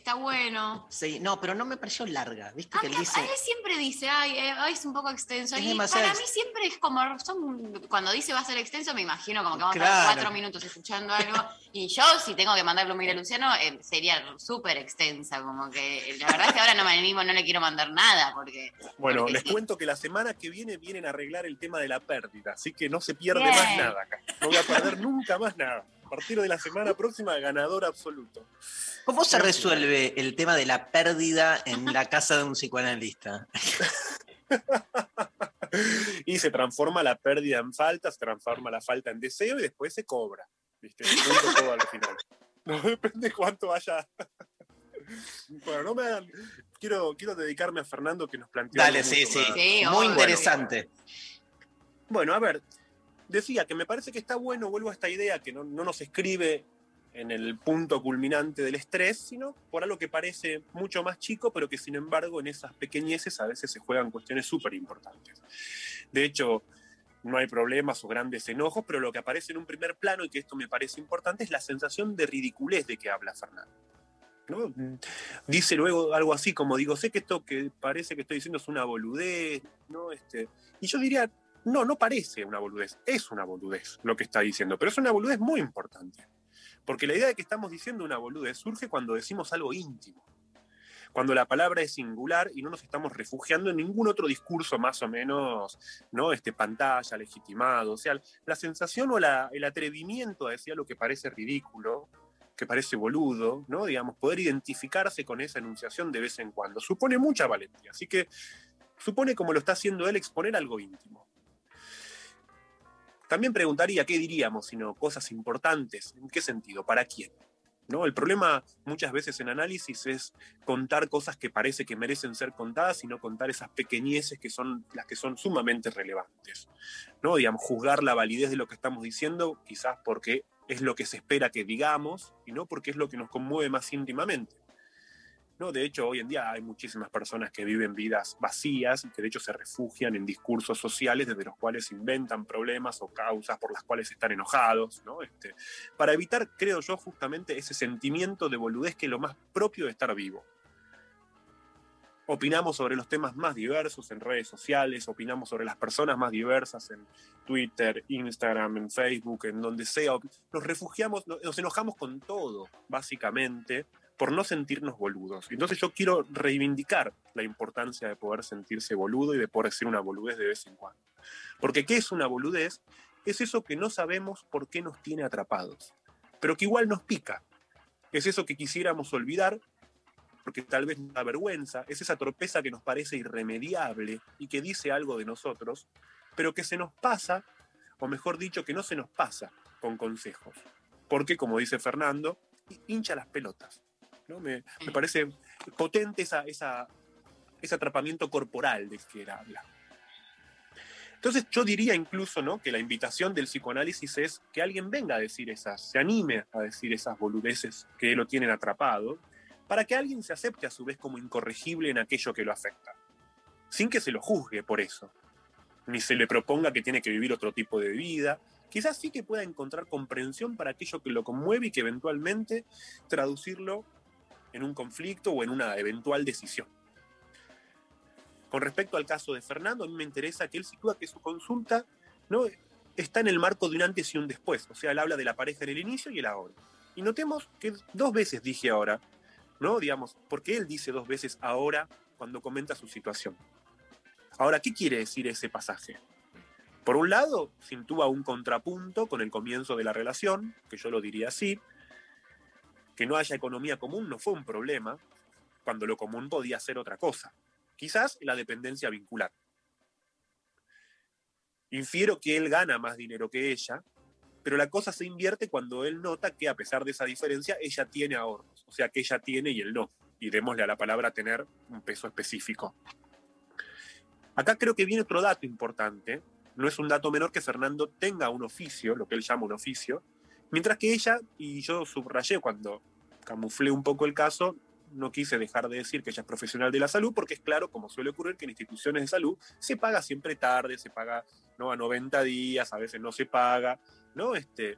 está bueno. Sí, no, pero no me pareció larga, ¿viste? Que él dice. A él siempre dice, ay, eh, ay, es un poco extenso. Y para ex- mí siempre es como, son- cuando dice va a ser extenso, me imagino como que vamos a estar cuatro minutos escuchando algo. Y yo, si tengo que mandarle un mail a Luciano, eh, sería súper extensa. Como que la verdad es que ahora no me animo, no le quiero mandar nada, porque. Bueno, porque les sí. cuento que la semana que viene vienen a arreglar el tema de la pérdida, así que no se pierde Bien. más nada acá. No voy a perder nunca más nada. A partir de la semana próxima, ganador absoluto. ¿Cómo se resuelve el tema de la pérdida en la casa de un psicoanalista? Y se transforma la pérdida en falta, se transforma la falta en deseo y después se cobra. ¿Viste? Todo al final. No depende cuánto haya. Bueno, no me hagan. Quiero, quiero dedicarme a Fernando que nos planteó. Dale, sí, sí. más. Muy Bueno, interesante. Bueno, a ver, decía que me parece que está bueno, vuelvo a esta idea, que no, no nos escribe en el punto culminante del estrés, sino por algo que parece mucho más chico, pero que sin embargo en esas pequeñeces a veces se juegan cuestiones súper importantes. De hecho, no hay problemas o grandes enojos, pero lo que aparece en un primer plano, y que esto me parece importante, es la sensación de ridiculez de que habla Fernando. ¿no? Dice luego algo así como, digo, sé que esto que parece que estoy diciendo es una boludez, ¿no? Este, y yo diría, no, no parece una boludez, es una boludez lo que está diciendo, pero es una boludez muy importante. Porque la idea de que estamos diciendo una boludez surge cuando decimos algo íntimo. Cuando la palabra es singular y no nos estamos refugiando en ningún otro discurso más o menos, ¿no? Este pantalla, legitimado. O sea, la sensación o el atrevimiento a decir algo que parece ridículo, que parece boludo, ¿no? Digamos, poder identificarse con esa enunciación de vez en cuando. Supone mucha valentía. Así que supone, como lo está haciendo él, exponer algo íntimo. También preguntaría qué diríamos, sino cosas importantes. ¿En qué sentido? ¿Para quién? ¿No? El problema muchas veces en análisis es contar cosas que parece que merecen ser contadas, sino contar esas pequeñeces que son las que son sumamente relevantes. ¿no? Digamos, juzgar la validez de lo que estamos diciendo, quizás porque es lo que se espera que digamos y no porque es lo que nos conmueve más íntimamente. ¿No? De hecho, hoy en día hay muchísimas personas que viven vidas vacías y que de hecho se refugian en discursos sociales desde los cuales inventan problemas o causas por las cuales están enojados, ¿no? Este, para evitar, creo yo, justamente ese sentimiento de boludez que es lo más propio de estar vivo. Opinamos sobre los temas más diversos en redes sociales, opinamos sobre las personas más diversas en Twitter, Instagram, en Facebook, en donde sea. Nos refugiamos, nos enojamos con todo, básicamente, por no sentirnos boludos. Entonces yo quiero reivindicar la importancia de poder sentirse boludo y de poder decir una boludez de vez en cuando. Porque ¿qué es una boludez? es eso que no sabemos por qué nos tiene atrapados, pero que igual nos pica. Es eso que quisiéramos olvidar porque tal vez da vergüenza, es esa torpeza que nos parece irremediable y que dice algo de nosotros, pero que se nos pasa, o mejor dicho, que no se nos pasa con consejos. Porque, como dice Fernando, hincha las pelotas. ¿No? Me, me parece potente esa, esa, ese atrapamiento corporal de que él habla. Entonces yo diría incluso ¿no? que la invitación del psicoanálisis es que alguien venga a decir esas, se anime a decir esas boludeces que lo tienen atrapado, para que alguien se acepte a su vez como incorregible en aquello que lo afecta, sin que se lo juzgue por eso, ni se le proponga que tiene que vivir otro tipo de vida, quizás sí que pueda encontrar comprensión para aquello que lo conmueve y que eventualmente traducirlo en un conflicto o en una eventual decisión. Con respecto al caso de Fernando, a mí me interesa que él sitúa que su consulta ¿no? está en el marco de un antes y un después. O sea, él habla de la pareja en el inicio y el ahora. Y notemos que dos veces dije ahora, ¿no? Digamos, porque él dice dos veces ahora cuando comenta su situación. Ahora, ¿qué quiere decir ese pasaje? Por un lado, sintúa un contrapunto con el comienzo de la relación, que yo lo diría así, que no haya economía común no fue un problema, cuando lo común podía ser otra cosa. Quizás la dependencia vincular. Infiero que él gana más dinero que ella, pero la cosa se invierte cuando él nota que a pesar de esa diferencia, ella tiene ahorros, o sea que ella tiene y él no. Y démosle a la palabra tener un peso específico. Acá creo que viene otro dato importante. No es un dato menor que Fernando tenga un oficio, lo que él llama un oficio, mientras que ella, y yo subrayé cuando camuflé un poco el caso, no quise dejar de decir que ella es profesional de la salud, porque es claro, como suele ocurrir, que en instituciones de salud se paga siempre tarde, se paga ¿no? a 90 días, a veces no se paga, ¿no? Este,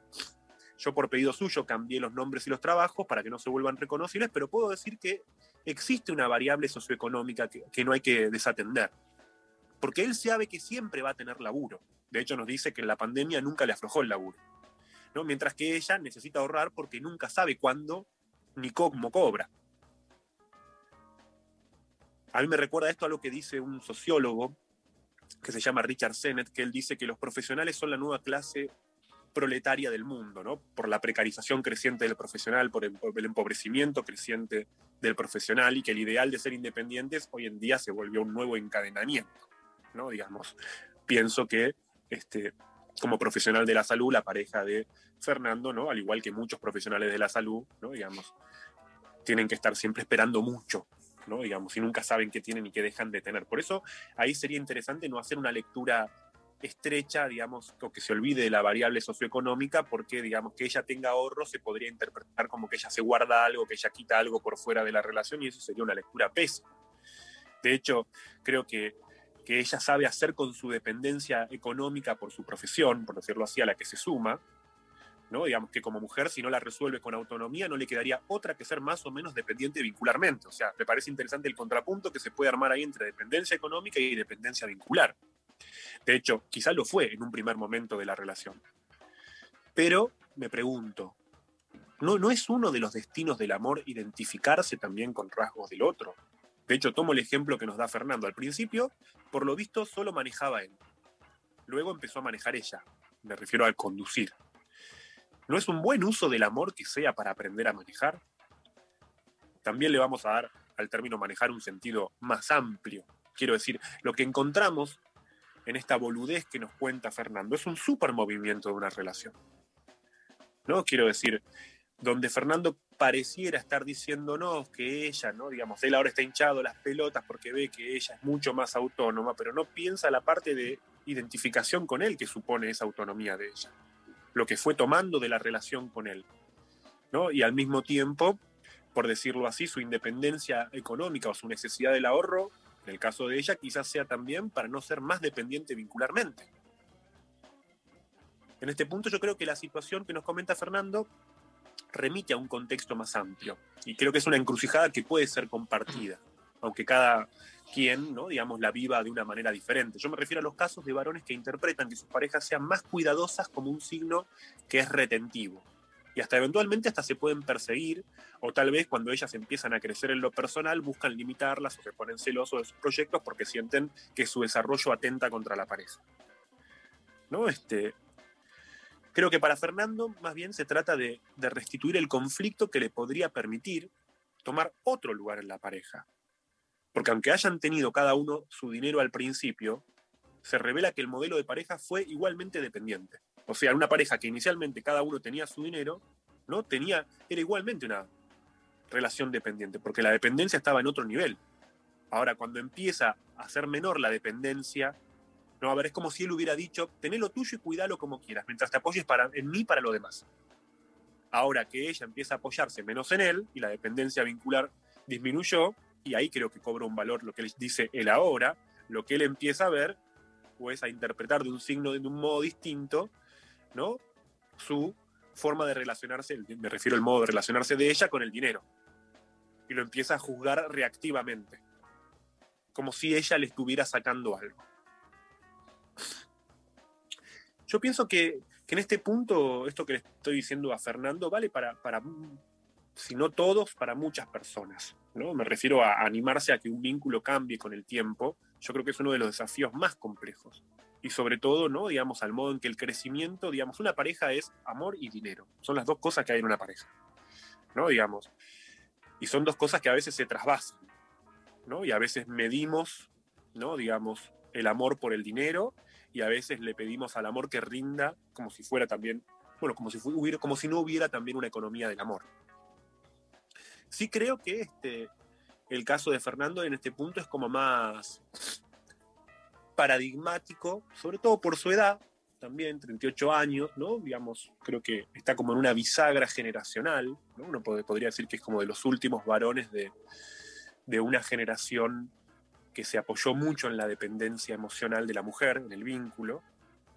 yo por pedido suyo cambié los nombres y los trabajos para que no se vuelvan reconocibles, pero puedo decir que existe una variable socioeconómica que, que no hay que desatender, porque él sabe que siempre va a tener laburo. De hecho, nos dice que en la pandemia nunca le aflojó el laburo. ¿No? Mientras que ella necesita ahorrar porque nunca sabe cuándo ni cómo cobra. A mí me recuerda esto a lo que dice un sociólogo que se llama Richard Sennett, que él dice que los profesionales son la nueva clase proletaria del mundo, ¿no? Por la precarización creciente del profesional, por el, empobrecimiento creciente del profesional y que el ideal de ser independientes hoy en día se volvió un nuevo encadenamiento, ¿no? Digamos, pienso que este, como profesional de la salud, la pareja de Fernando, ¿no? Al igual que muchos profesionales de la salud, ¿no? Digamos, tienen que estar siempre esperando mucho ¿no? Digamos, y nunca saben qué tienen y qué dejan de tener. Por eso ahí sería interesante no hacer una lectura estrecha, digamos, o que se olvide de la variable socioeconómica, porque, digamos, que ella tenga ahorro se podría interpretar como que ella se guarda algo, que ella quita algo por fuera de la relación, y eso sería una lectura pésima. De hecho, creo que, que ella sabe hacer con su dependencia económica por su profesión, por decirlo así, a la que se suma, ¿no? Digamos que como mujer, si no la resuelve con autonomía, no le quedaría otra que ser más o menos dependiente vincularmente. O sea, me parece interesante el contrapunto que se puede armar ahí entre dependencia económica y dependencia vincular. De hecho, quizás lo fue en un primer momento de la relación. Pero me pregunto, ¿no, ¿no es uno de los destinos del amor identificarse también con rasgos del otro? De hecho, tomo el ejemplo que nos da Fernando. Al principio, por lo visto, solo manejaba él. Luego empezó a manejar ella. Me refiero al conducir. ¿No es un buen uso del amor que sea para aprender a manejar? También le vamos a dar al término manejar un sentido más amplio. Quiero decir, lo que encontramos en esta boludez que nos cuenta Fernando es un super movimiento de una relación. ¿No? Quiero decir, donde Fernando pareciera estar diciéndonos que ella, ¿no? Digamos, él ahora está hinchado las pelotas porque ve que ella es mucho más autónoma, pero no piensa la parte de identificación con él que supone esa autonomía de ella lo que fue tomando de la relación con él. ¿no? Y al mismo tiempo, por decirlo así, su independencia económica o su necesidad del ahorro, en el caso de ella, quizás sea también para no ser más dependiente vincularmente. En este punto yo creo que la situación que nos comenta Fernando remite a un contexto más amplio y creo que es una encrucijada que puede ser compartida, aunque cada quien, ¿no? digamos, la viva de una manera diferente. Yo me refiero a los casos de varones que interpretan que sus parejas sean más cuidadosas como un signo que es retentivo. Y hasta eventualmente hasta se pueden perseguir, o tal vez cuando ellas empiezan a crecer en lo personal buscan limitarlas o se ponen celosos de sus proyectos porque sienten que su desarrollo atenta contra la pareja. ¿No? Este, Creo que para Fernando más bien se trata de, restituir el conflicto que le podría permitir tomar otro lugar en la pareja. Porque aunque hayan tenido cada uno su dinero al principio, se revela que el modelo de pareja fue igualmente dependiente. O sea, una pareja que inicialmente cada uno tenía su dinero, ¿no? Tenía, era igualmente una relación dependiente, porque la dependencia estaba en otro nivel. Ahora, cuando empieza a ser menor la dependencia, no, a ver, es como si él hubiera dicho, tené lo tuyo y cuidalo como quieras, mientras te apoyes para, en mí para lo demás. Ahora que ella empieza a apoyarse menos en él y la dependencia vincular disminuyó, y ahí creo que cobra un valor lo que él dice él ahora, lo que él empieza a ver o es a interpretar de un signo, de un modo distinto, ¿no? Su forma de relacionarse, me refiero al modo de relacionarse de ella con el dinero. Y lo empieza a juzgar reactivamente, como si ella le estuviera sacando algo. Yo pienso que, que en este punto, esto que le estoy diciendo a Fernando, vale para, para si no todos, para muchas personas. ¿no? Me refiero a animarse a que un vínculo cambie con el tiempo. Yo creo que es uno de los desafíos más complejos. Y sobre todo, ¿no? digamos, al modo en que el crecimiento, digamos, una pareja es amor y dinero. Son las dos cosas que hay en una pareja. ¿no? Digamos. Y son dos cosas que a veces se trasvasan. ¿no? Y a veces medimos, ¿no? digamos, el amor por el dinero y a veces le pedimos al amor que rinda como si fuera también, bueno, como si, no hubiera también una economía del amor. Sí creo que este, el caso de Fernando en este punto es como más paradigmático, sobre todo por su edad, también 38 años, ¿no? Digamos, creo que está como en una bisagra generacional, ¿no? Uno podría decir que es como de los últimos varones de, de una generación que se apoyó mucho en la dependencia emocional de la mujer, en el vínculo,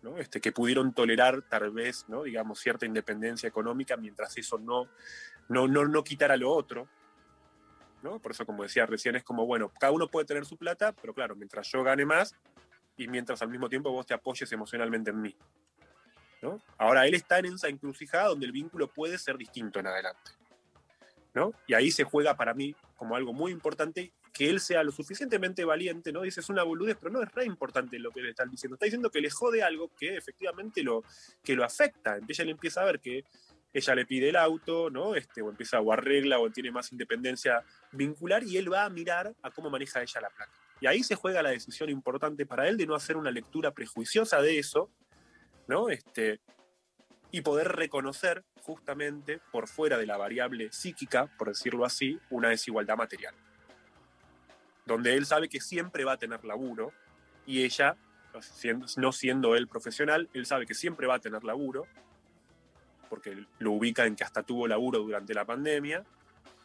¿no? este, que pudieron tolerar tal vez, ¿no? digamos, cierta independencia económica mientras eso no, no, no, no quitara lo otro. ¿no? Por eso, como decía recién, es como, bueno, cada uno puede tener su plata, pero claro, mientras yo gane más y mientras al mismo tiempo vos te apoyes emocionalmente en mí. ¿no? Ahora, él está en esa encrucijada donde el vínculo puede ser distinto en adelante. ¿no? Y ahí se juega para mí como algo muy importante que él sea lo suficientemente valiente, ¿no? Dice, es una boludez, pero no es re importante lo que le están diciendo. Está diciendo que le jode algo que efectivamente lo, que lo afecta. Ella le empieza a ver que ella le pide el auto, ¿no? Este, o empieza o arregla o tiene más independencia vincular y él va a mirar a cómo maneja ella la plata. Y ahí se juega la decisión importante para él de no hacer una lectura prejuiciosa de eso, ¿no? Este, y poder reconocer justamente por fuera de la variable psíquica, por decirlo así, una desigualdad material. Donde él sabe que siempre va a tener laburo y ella, no siendo él profesional, él sabe que siempre va a tener laburo, porque lo ubica en que hasta tuvo laburo durante la pandemia,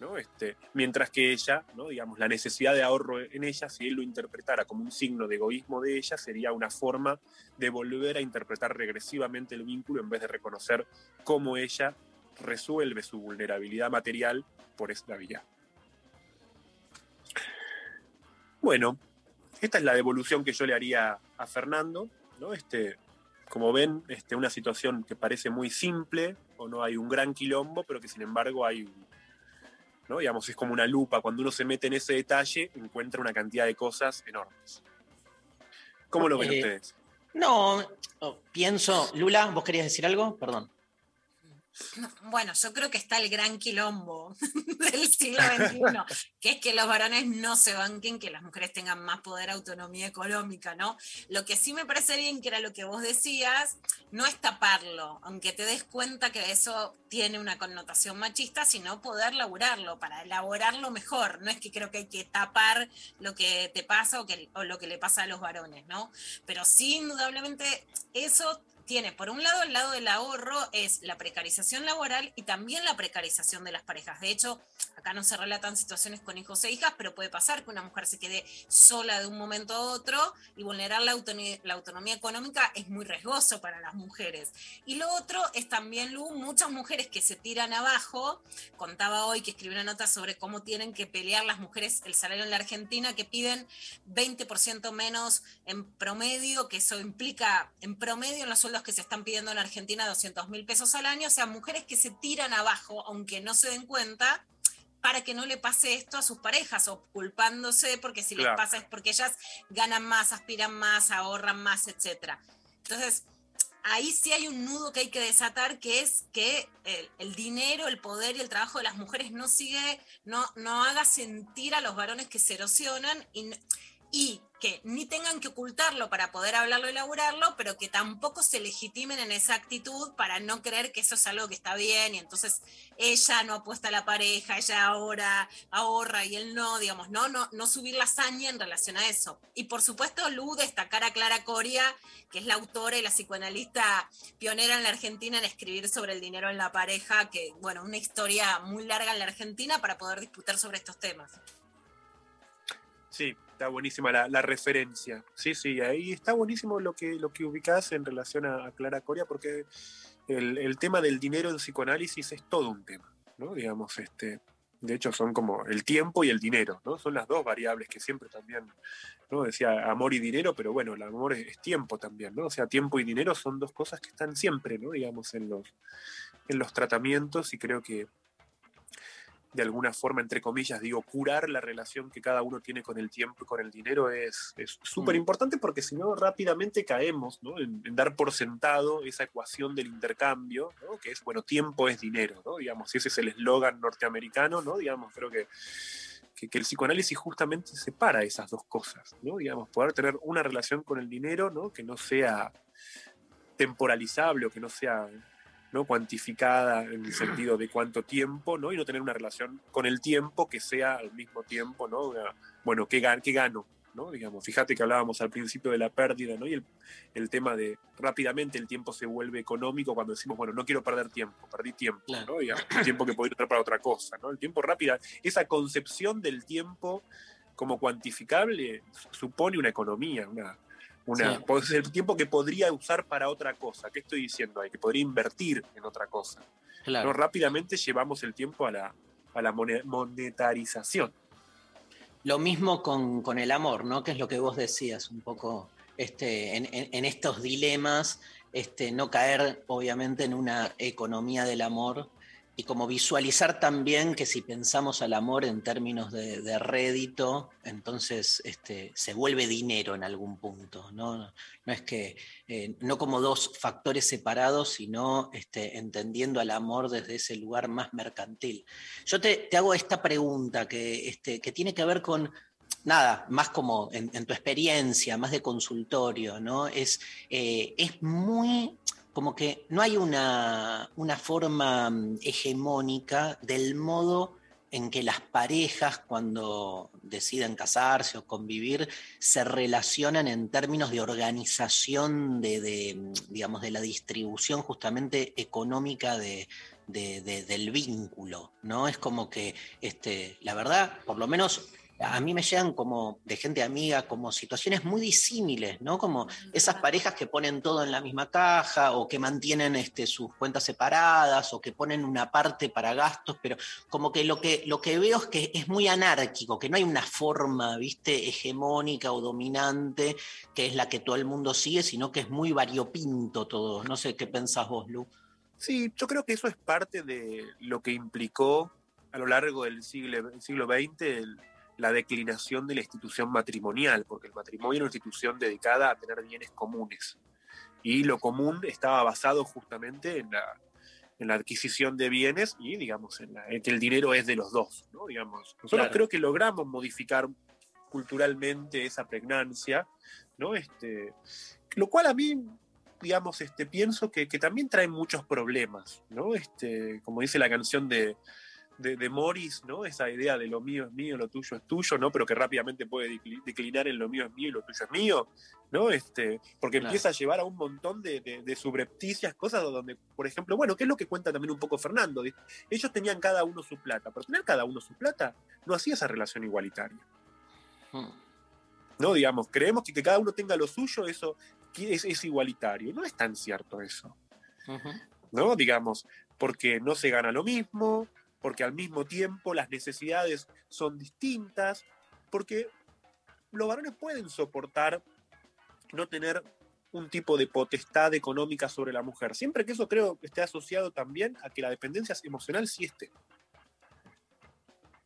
¿no? Este, mientras que ella, ¿no? digamos, la necesidad de ahorro en ella, si él lo interpretara como un signo de egoísmo de ella, sería una forma de volver a interpretar regresivamente el vínculo en vez de reconocer cómo ella resuelve su vulnerabilidad material por esta vía. Bueno, esta es la devolución que yo le haría a Fernando, ¿no? Este, como ven, este, una situación que parece muy simple, o no hay un gran quilombo, pero que sin embargo hay ¿no? Digamos, es como una lupa. Cuando uno se mete en ese detalle, encuentra una cantidad de cosas enormes. ¿Cómo lo ven Eh, ustedes? No, oh, pienso, Lula, ¿vos querías decir algo? Perdón. Bueno, yo creo que está el gran quilombo del siglo XXI, que es que los varones no se banquen, que las mujeres tengan más poder, autonomía económica, ¿no? Lo que sí me parece bien, que era lo que vos decías, no es taparlo, aunque te des cuenta que eso tiene una connotación machista, sino poder laburarlo, para elaborarlo mejor. No es que creo que hay que tapar lo que te pasa o, que, o lo que le pasa a los varones, ¿no? Pero sí, indudablemente, eso tiene, por un lado, el lado del ahorro es la precarización laboral y también la precarización de las parejas. De hecho, acá no se relatan situaciones con hijos e hijas, pero puede pasar que una mujer se quede sola de un momento a otro y vulnerar la autonomía, la autonomía económica es muy riesgoso para las mujeres. Y lo otro es también, Lu, muchas mujeres que se tiran abajo. Contaba hoy que escribió una nota sobre cómo tienen que pelear las mujeres el salario en la Argentina, que piden 20% menos en promedio, que eso implica en promedio en los sueldos que se están pidiendo en Argentina 200 mil pesos al año, o sea, mujeres que se tiran abajo, aunque no se den cuenta, para que no le pase esto a sus parejas o culpándose porque si Claro. les pasa es porque ellas ganan más, aspiran más, ahorran más, etc. Entonces, ahí sí hay un nudo que hay que desatar, que es que el, el dinero, el poder y el trabajo de las mujeres no sigue, no, no haga sentir a los varones que se erosionan y, y que ni tengan que ocultarlo para poder hablarlo y elaborarlo, pero que tampoco se legitimen en esa actitud para no creer que eso es algo que está bien y entonces ella no apuesta a la pareja, ella ahora ahorra y él no, digamos, no, no, no subir la hazaña en relación a eso. Y por supuesto, Lu, destacar a Clara Coria, que es la autora y la psicoanalista pionera en la Argentina en escribir sobre el dinero en la pareja, que, bueno, una historia muy larga en la Argentina para poder disputar sobre estos temas. Sí, está buenísima la, referencia. Sí, sí, ahí está buenísimo lo que, lo que ubicás en relación a, Clara Coria, porque el, el tema del dinero en psicoanálisis es todo un tema, ¿no? Digamos, este, de hecho son como el tiempo y el dinero, ¿no? Son las dos variables que siempre también, ¿no? Decía amor y dinero, pero bueno, el amor es, es tiempo también, ¿no? O sea, tiempo y dinero son dos cosas que están siempre, ¿no? Digamos, en los, en los tratamientos y creo que de alguna forma, entre comillas, digo, curar la relación que cada uno tiene con el tiempo y con el dinero es súper importante porque si no rápidamente caemos ¿no? en, en dar por sentado esa ecuación del intercambio, ¿no? que es, bueno, tiempo es dinero, ¿no? digamos, ese es el eslogan norteamericano, ¿no? digamos, creo que, que, que el psicoanálisis justamente separa esas dos cosas, ¿no? digamos, poder tener una relación con el dinero ¿no? que no sea temporalizable o que no sea ¿no? cuantificada en el sentido de cuánto tiempo, ¿no? Y no tener una relación con el tiempo que sea al mismo tiempo, ¿no? Una- bueno, ¿qué, gan- qué gano? ¿no? Digamos, fíjate que hablábamos al principio de la pérdida, ¿no? Y el, el tema de rápidamente el tiempo se vuelve económico cuando decimos, bueno, no quiero perder tiempo, perdí tiempo, ¿no? Digamos, tiempo que podría usar para otra cosa, ¿no? El tiempo rápida, esa concepción del tiempo como cuantificable supone una economía, una, una, Sí. pues, el tiempo que podría usar para otra cosa. ¿Qué estoy diciendo ahí? Que podría invertir en otra cosa. Claro. ¿no? Rápidamente llevamos el tiempo a la, a la mone- monetarización. Lo mismo con, con el amor, ¿no? Que es lo que vos decías, un poco este, en, en- en estos dilemas, este, no caer obviamente en una economía del amor y como visualizar también que si pensamos al amor en términos de, rédito, entonces este, se vuelve dinero en algún punto, ¿no? Es que, eh, no como dos factores separados, sino este, entendiendo al amor desde ese lugar más mercantil. Yo te, hago esta pregunta que, este, que tiene que ver con, nada, más como en, en tu experiencia, más de consultorio, ¿no? Es, eh, es muy como que no hay una, una forma mm, hegemónica del modo en que las parejas cuando deciden casarse o convivir se relacionan en términos de organización de, de, mm, digamos, de la distribución justamente económica de, de- de- del vínculo, ¿no? Es como que, este, la verdad, por lo menos a mí me llegan como de gente amiga, como situaciones muy disímiles, ¿no? Como esas parejas que ponen todo en la misma caja o que mantienen este, sus cuentas separadas o que ponen una parte para gastos, pero como que lo que, lo que veo es que es muy anárquico, que no hay una forma, viste, hegemónica o dominante que es la que todo el mundo sigue, sino que es muy variopinto todo. No sé qué pensás vos, Lu. Sí, yo creo que eso es parte de lo que implicó a lo largo del siglo, siglo XX el- la declinación de la institución matrimonial, porque el matrimonio era una institución dedicada a tener bienes comunes. Y lo común estaba basado justamente en la, en la adquisición de bienes y, digamos, en, la- en que el dinero es de los dos, ¿no? Digamos, nosotros Claro. creo que logramos modificar culturalmente esa pregnancia, ¿no? Este, lo cual a mí, digamos, este, pienso que, que también trae muchos problemas, ¿no? Este, como dice la canción de, de, de Morris, ¿no? Esa idea de lo mío es mío, lo tuyo es tuyo, ¿no? Pero que rápidamente puede decli- declinar en lo mío es mío y lo tuyo es mío, ¿no? Este, porque Claro. empieza a llevar a un montón de, de, de subrepticias, cosas donde, por ejemplo, bueno, ¿qué es lo que cuenta también un poco Fernando? Ellos tenían cada uno su plata, pero tener cada uno su plata no hacía esa relación igualitaria. ¿no? Digamos, creemos que, que cada uno tenga lo suyo, eso es, es igualitario. No es tan cierto eso, ¿no? Digamos, porque no se gana lo mismo, porque al mismo tiempo las necesidades son distintas, porque los varones pueden soportar no tener un tipo de potestad económica sobre la mujer, siempre que eso creo que esté asociado también a que la dependencia emocional sí esté.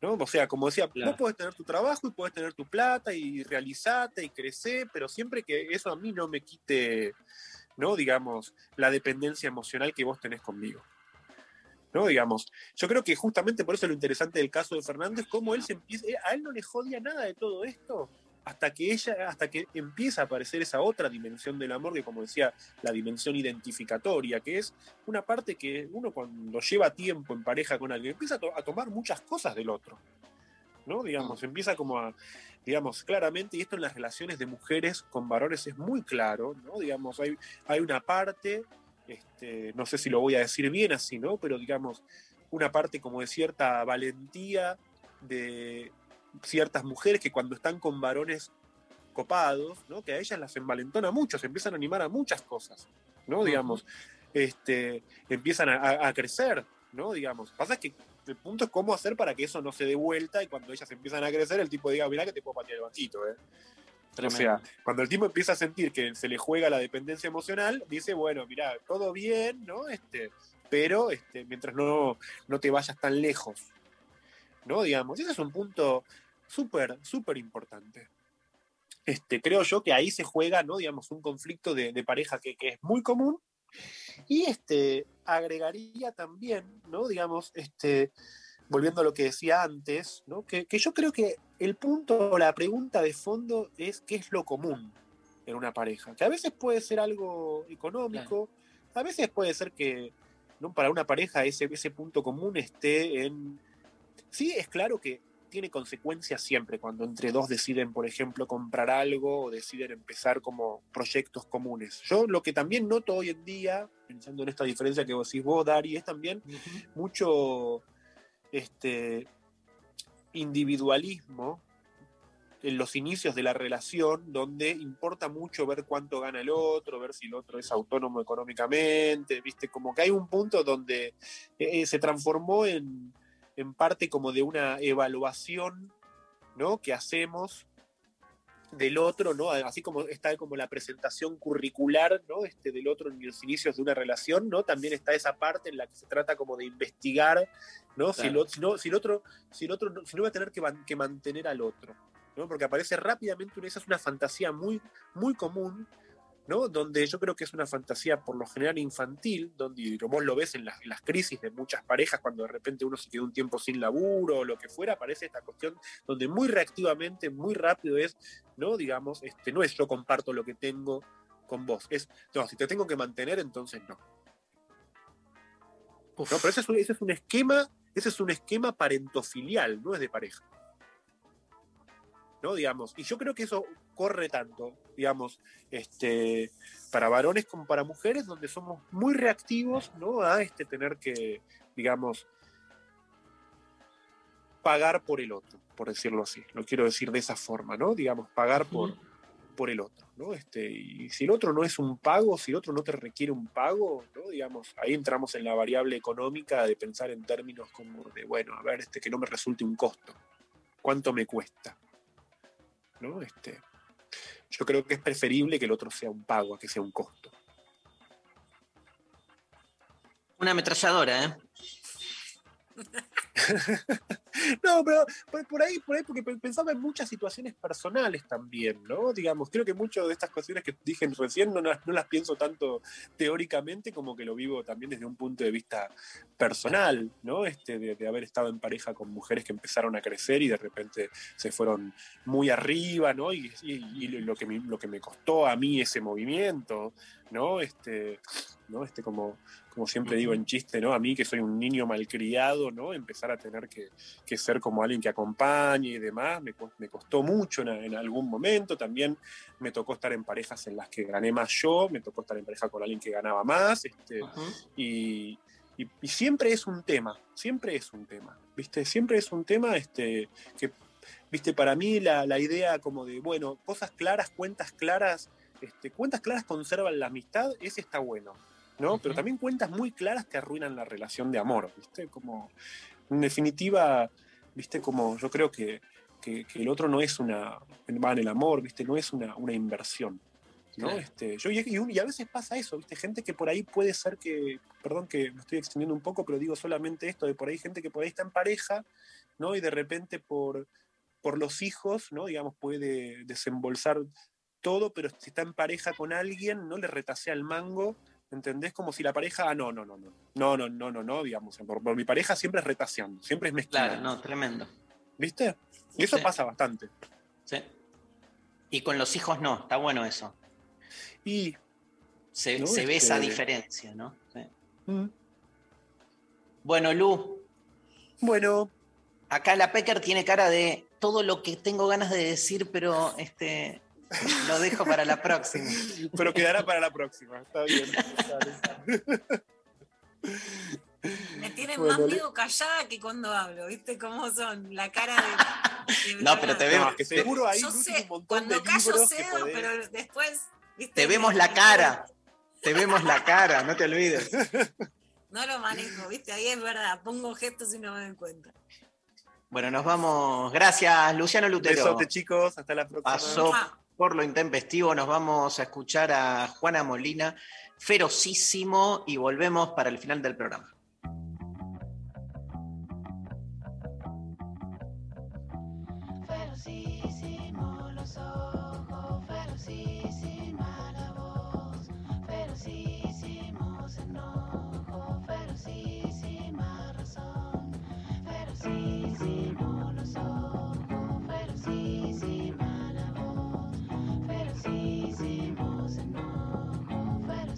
¿no? O sea, como decía, Claro. vos podés tener tu trabajo y podés tener tu plata y realizarte y crecer, pero siempre que eso a mí no me quite, ¿no? Digamos, la dependencia emocional que vos tenés conmigo. ¿No? Digamos, yo creo que justamente por eso lo interesante del caso de Fernando es cómo él se empieza, eh, a él no le jodía nada de todo esto hasta que ella, hasta que empieza a aparecer esa otra dimensión del amor, que como decía, la dimensión identificatoria, que es una parte que uno cuando lleva tiempo en pareja con alguien, empieza a, to- a tomar muchas cosas del otro. ¿no? Digamos, empieza como a, digamos, claramente, y esto en las relaciones de mujeres con varones es muy claro, ¿no? Digamos, hay, hay una parte, este, no sé si lo voy a decir bien así, ¿no? Pero digamos, una parte como de cierta valentía de ciertas mujeres que cuando están con varones copados, ¿no? Que a ellas las envalentona mucho, se empiezan a animar a muchas cosas, ¿no? Digamos, este, empiezan a, a- a crecer, ¿no? Digamos, pasa que el punto es cómo hacer para que eso no se dé vuelta y cuando ellas empiezan a crecer, el tipo diga, mirá que te puedo patear el banquito, ¿eh? O sea, cuando el tipo empieza a sentir que se le juega la dependencia emocional, dice, bueno, mira, todo bien, ¿no? Este, pero este, mientras no, no te vayas tan lejos, ¿no? Digamos, ese es un punto súper, súper importante. Este, creo yo que ahí se juega, ¿no? Digamos, un conflicto de, de pareja que, que es muy común. Y este, agregaría también, ¿no? Digamos, este, volviendo a lo que decía antes, ¿no? Que, que yo creo que el punto, la pregunta de fondo es qué es lo común en una pareja. Que a veces puede ser algo económico, a veces puede ser que ¿no? para una pareja ese, ese punto común esté en... Sí, es claro que tiene consecuencias siempre cuando entre dos deciden, por ejemplo, comprar algo o deciden empezar como proyectos comunes. Yo lo que también noto hoy en día, pensando en esta diferencia que vos decís vos, Dari, es también mucho este, individualismo en los inicios de la relación, donde importa mucho ver cuánto gana el otro, ver si el otro es autónomo económicamente, viste, como que hay un punto donde eh, se transformó en, en parte como de una evaluación, ¿no? Que hacemos del otro, ¿no? Así como está como la presentación curricular, ¿no? Este, del otro en los inicios de una relación, ¿no? También está esa parte en la que se trata como de investigar, ¿no? Si, el, Claro. o- si no, si el otro, si el otro, no- si no va a tener que, man- que mantener al otro, ¿no? Porque aparece rápidamente una, esa es una fantasía muy, muy común, ¿no? Donde yo creo que es una fantasía por lo general infantil, donde y vos lo ves en las, en las crisis de muchas parejas, cuando de repente uno se queda un tiempo sin laburo o lo que fuera, aparece esta cuestión donde muy reactivamente, muy rápido es, ¿no? Digamos, este, no es yo comparto lo que tengo con vos, es, no, si te tengo que mantener, entonces no. No, pero ese es, un, ese es un esquema, ese es un esquema parentofilial, no es de pareja. ¿No? Digamos, y yo creo que eso corre tanto, digamos, este, para varones como para mujeres, donde somos muy reactivos, ¿no? A este tener que, digamos, pagar por el otro, por decirlo así. Lo quiero decir de esa forma, ¿no? Digamos, pagar por, por el otro, ¿no? Este, y si el otro no es un pago, si el otro no te requiere un pago, ¿no? Digamos, ahí entramos en la variable económica de pensar en términos como de, bueno, a ver, este, que no me resulte un costo. ¿Cuánto me cuesta? ¿No? Este, yo creo que es preferible que el otro sea un pago a que sea un costo. Una ametralladora, ¿eh? No, pero por, ahí, por ahí, porque pe- pensaba en muchas situaciones personales también, ¿no? Digamos, creo que muchas de estas cuestiones que dije recién no las, no las pienso tanto teóricamente como que lo vivo también desde un punto de vista personal, ¿no? Este, de, de haber estado en pareja con mujeres que empezaron a crecer y de repente se fueron muy arriba, ¿no? Y, y- y lo, que me, lo que me costó a mí ese movimiento, ¿no? Este, ¿no? Este como, como siempre digo en chiste, ¿no? A mí que soy un niño malcriado, ¿no? Empezar a tener que, que ser como alguien que acompañe y demás, me, cos- me costó mucho en, en algún momento. También me tocó estar en parejas en las que gané más yo, me tocó estar en pareja con alguien que ganaba más, este, y, y- y siempre es un tema, siempre es un tema, ¿viste? Siempre es un tema este, que, ¿viste? Para mí la, la idea como de, bueno, cosas claras, cuentas claras, este, cuentas claras conservan la amistad, ese está bueno. ¿no? Pero también cuentas muy claras que arruinan la relación de amor, ¿viste? Como, en definitiva, ¿viste? Como yo creo que, que- que el otro no es una, va en el amor, ¿viste? No es una, una inversión, ¿no? Claro. Este, yo, y, y a veces pasa eso, ¿viste? Gente que por ahí puede ser que, perdón que me estoy extendiendo un poco, pero digo solamente esto, de por ahí gente que por ahí está en pareja, ¿no? Y de repente por, por los hijos, ¿no? Digamos, puede desembolsar todo, pero si está en pareja con alguien, no le retasea el mango, ¿entendés? Como si la pareja, ah, no, no, no, no, no, no, no, no, no, digamos, por, por mi pareja siempre es retaseando, siempre es mezclando. Claro, no, tremendo. ¿Viste? Y eso Sí. pasa bastante. Sí. Y con los hijos no, está bueno eso. Y se, No, se ve este- esa diferencia, ¿no? Sí. Mm. Bueno, Lu. Bueno. Acá la Pecker tiene cara de todo lo que tengo ganas de decir, pero este lo dejo para la próxima. Pero quedará para la próxima, está bien. Me tienen Bueno, más miedo callada que cuando hablo, ¿viste cómo son? La cara de. de No, pero te vemos, No, que seguro ahí Yo sé, tiene un montón cuando de callo cedo, podés- pero después. ¿viste? te vemos la cara. Te vemos la cara, no te olvides. No lo manejo, ¿viste? Ahí es verdad, pongo gestos y no me doy cuenta. Bueno, nos vamos. Gracias, Luciano Lutero. Besote, chicos, hasta la próxima. Pasó por lo intempestivo. Nos vamos a escuchar a Juana Molina, ferocísimo, y volvemos para el final del programa.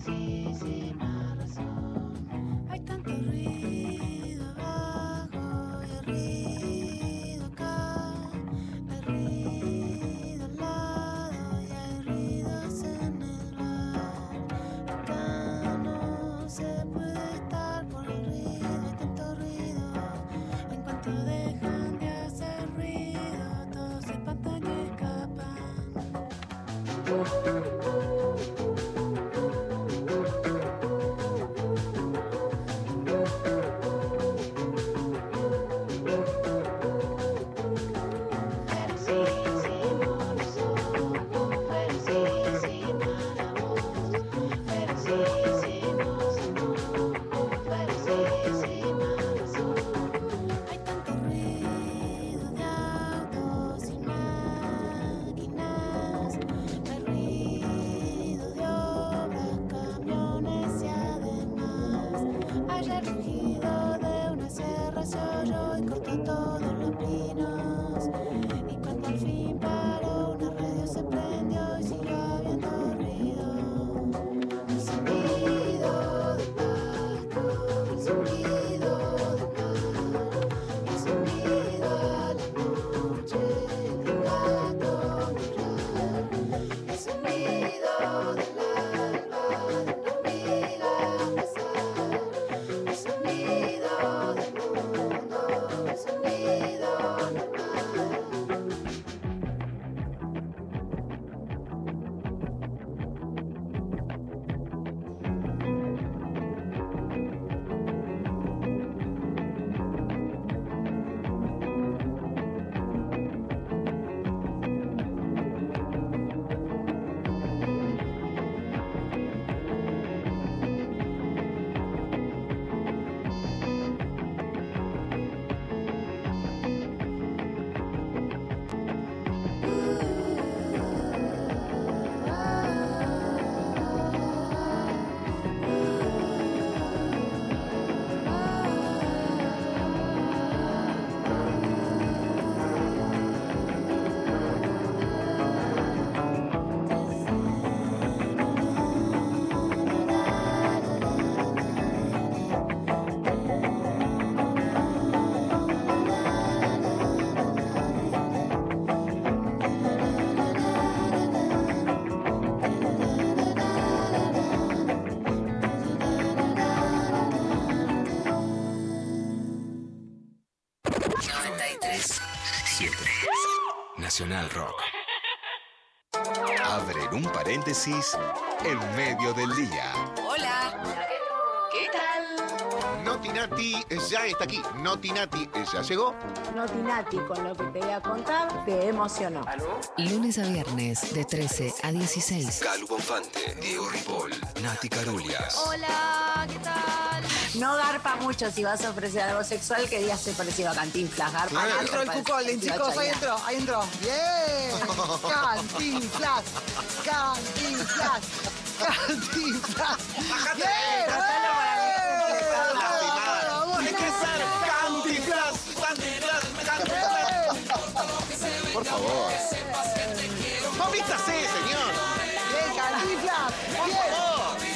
Sisi Malasan. Un paréntesis en medio del día. Hola. ¿Qué tal? Notinati ya está aquí. Notinati ya llegó. Notinati, con lo que te voy a contar, te emocionó. Lunes a viernes de 13 a 16. Calu Bonfante, Diego Ripoll, Nati Carulias. Hola, ¿qué tal? no garpa mucho si vas a ofrecer algo sexual que digas soy parecido a Cantinflas. Garpa Ahí mucho entró el cucolín, chicos, ahí entró, ahí entró. ¡Bien! Cantinflas, cantinflas, cantinflas. ¡Bien! Vamos, hay que ser Cantinflas, Cantinflas, Cantinflas. Por favor. Vístase, señor. ¡Bien, cantinflas! Por ¡Bien!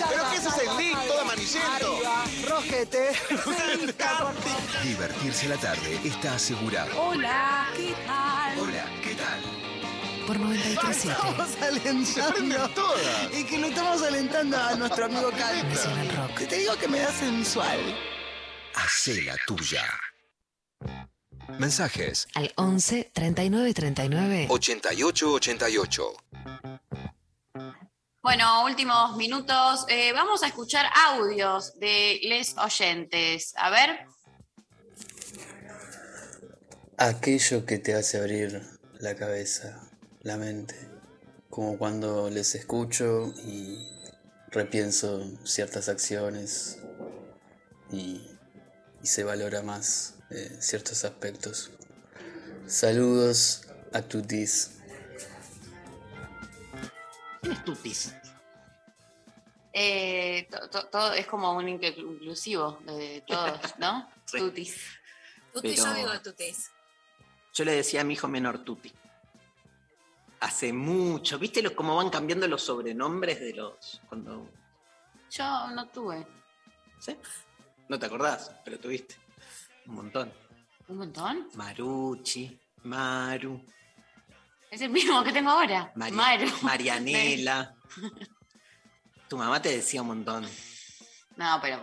¿Pero qué es ese link todo amarillento? Rojete. Divertirse la tarde está asegurado. Hola, ¿qué tal? Hola, ¿qué tal? Por 93.7. Estamos alentando. Y que lo estamos alentando a nuestro amigo Calma. Nacional Rock. Que te digo que me da sensual. Hacé la tuya. Mensajes Al 11 39 39 88 88. Bueno, últimos minutos. Eh, vamos a escuchar audios de les oyentes. A ver. Aquello que te hace abrir la cabeza, la mente, como cuando les escucho y repienso ciertas acciones y, y se valora más eh, ciertos aspectos. Saludos a tutis. ¿Quién es Tutis? Eh, to- to- todo es como un inclu- inclusivo de todos, ¿no? Sí. Tutis. Tutis, Pero- yo digo tutis. Yo le decía a mi hijo menor Tuti. Hace mucho. ¿Viste lo- cómo van cambiando los sobrenombres de los. cuando. Yo no tuve. ¿Sí? No te acordás, pero tuviste. Un montón. ¿Un montón? Maruchi, Maru, Es el mismo que tengo ahora. Mari- Maru. Marianela. Tu mamá te decía un montón. No, pero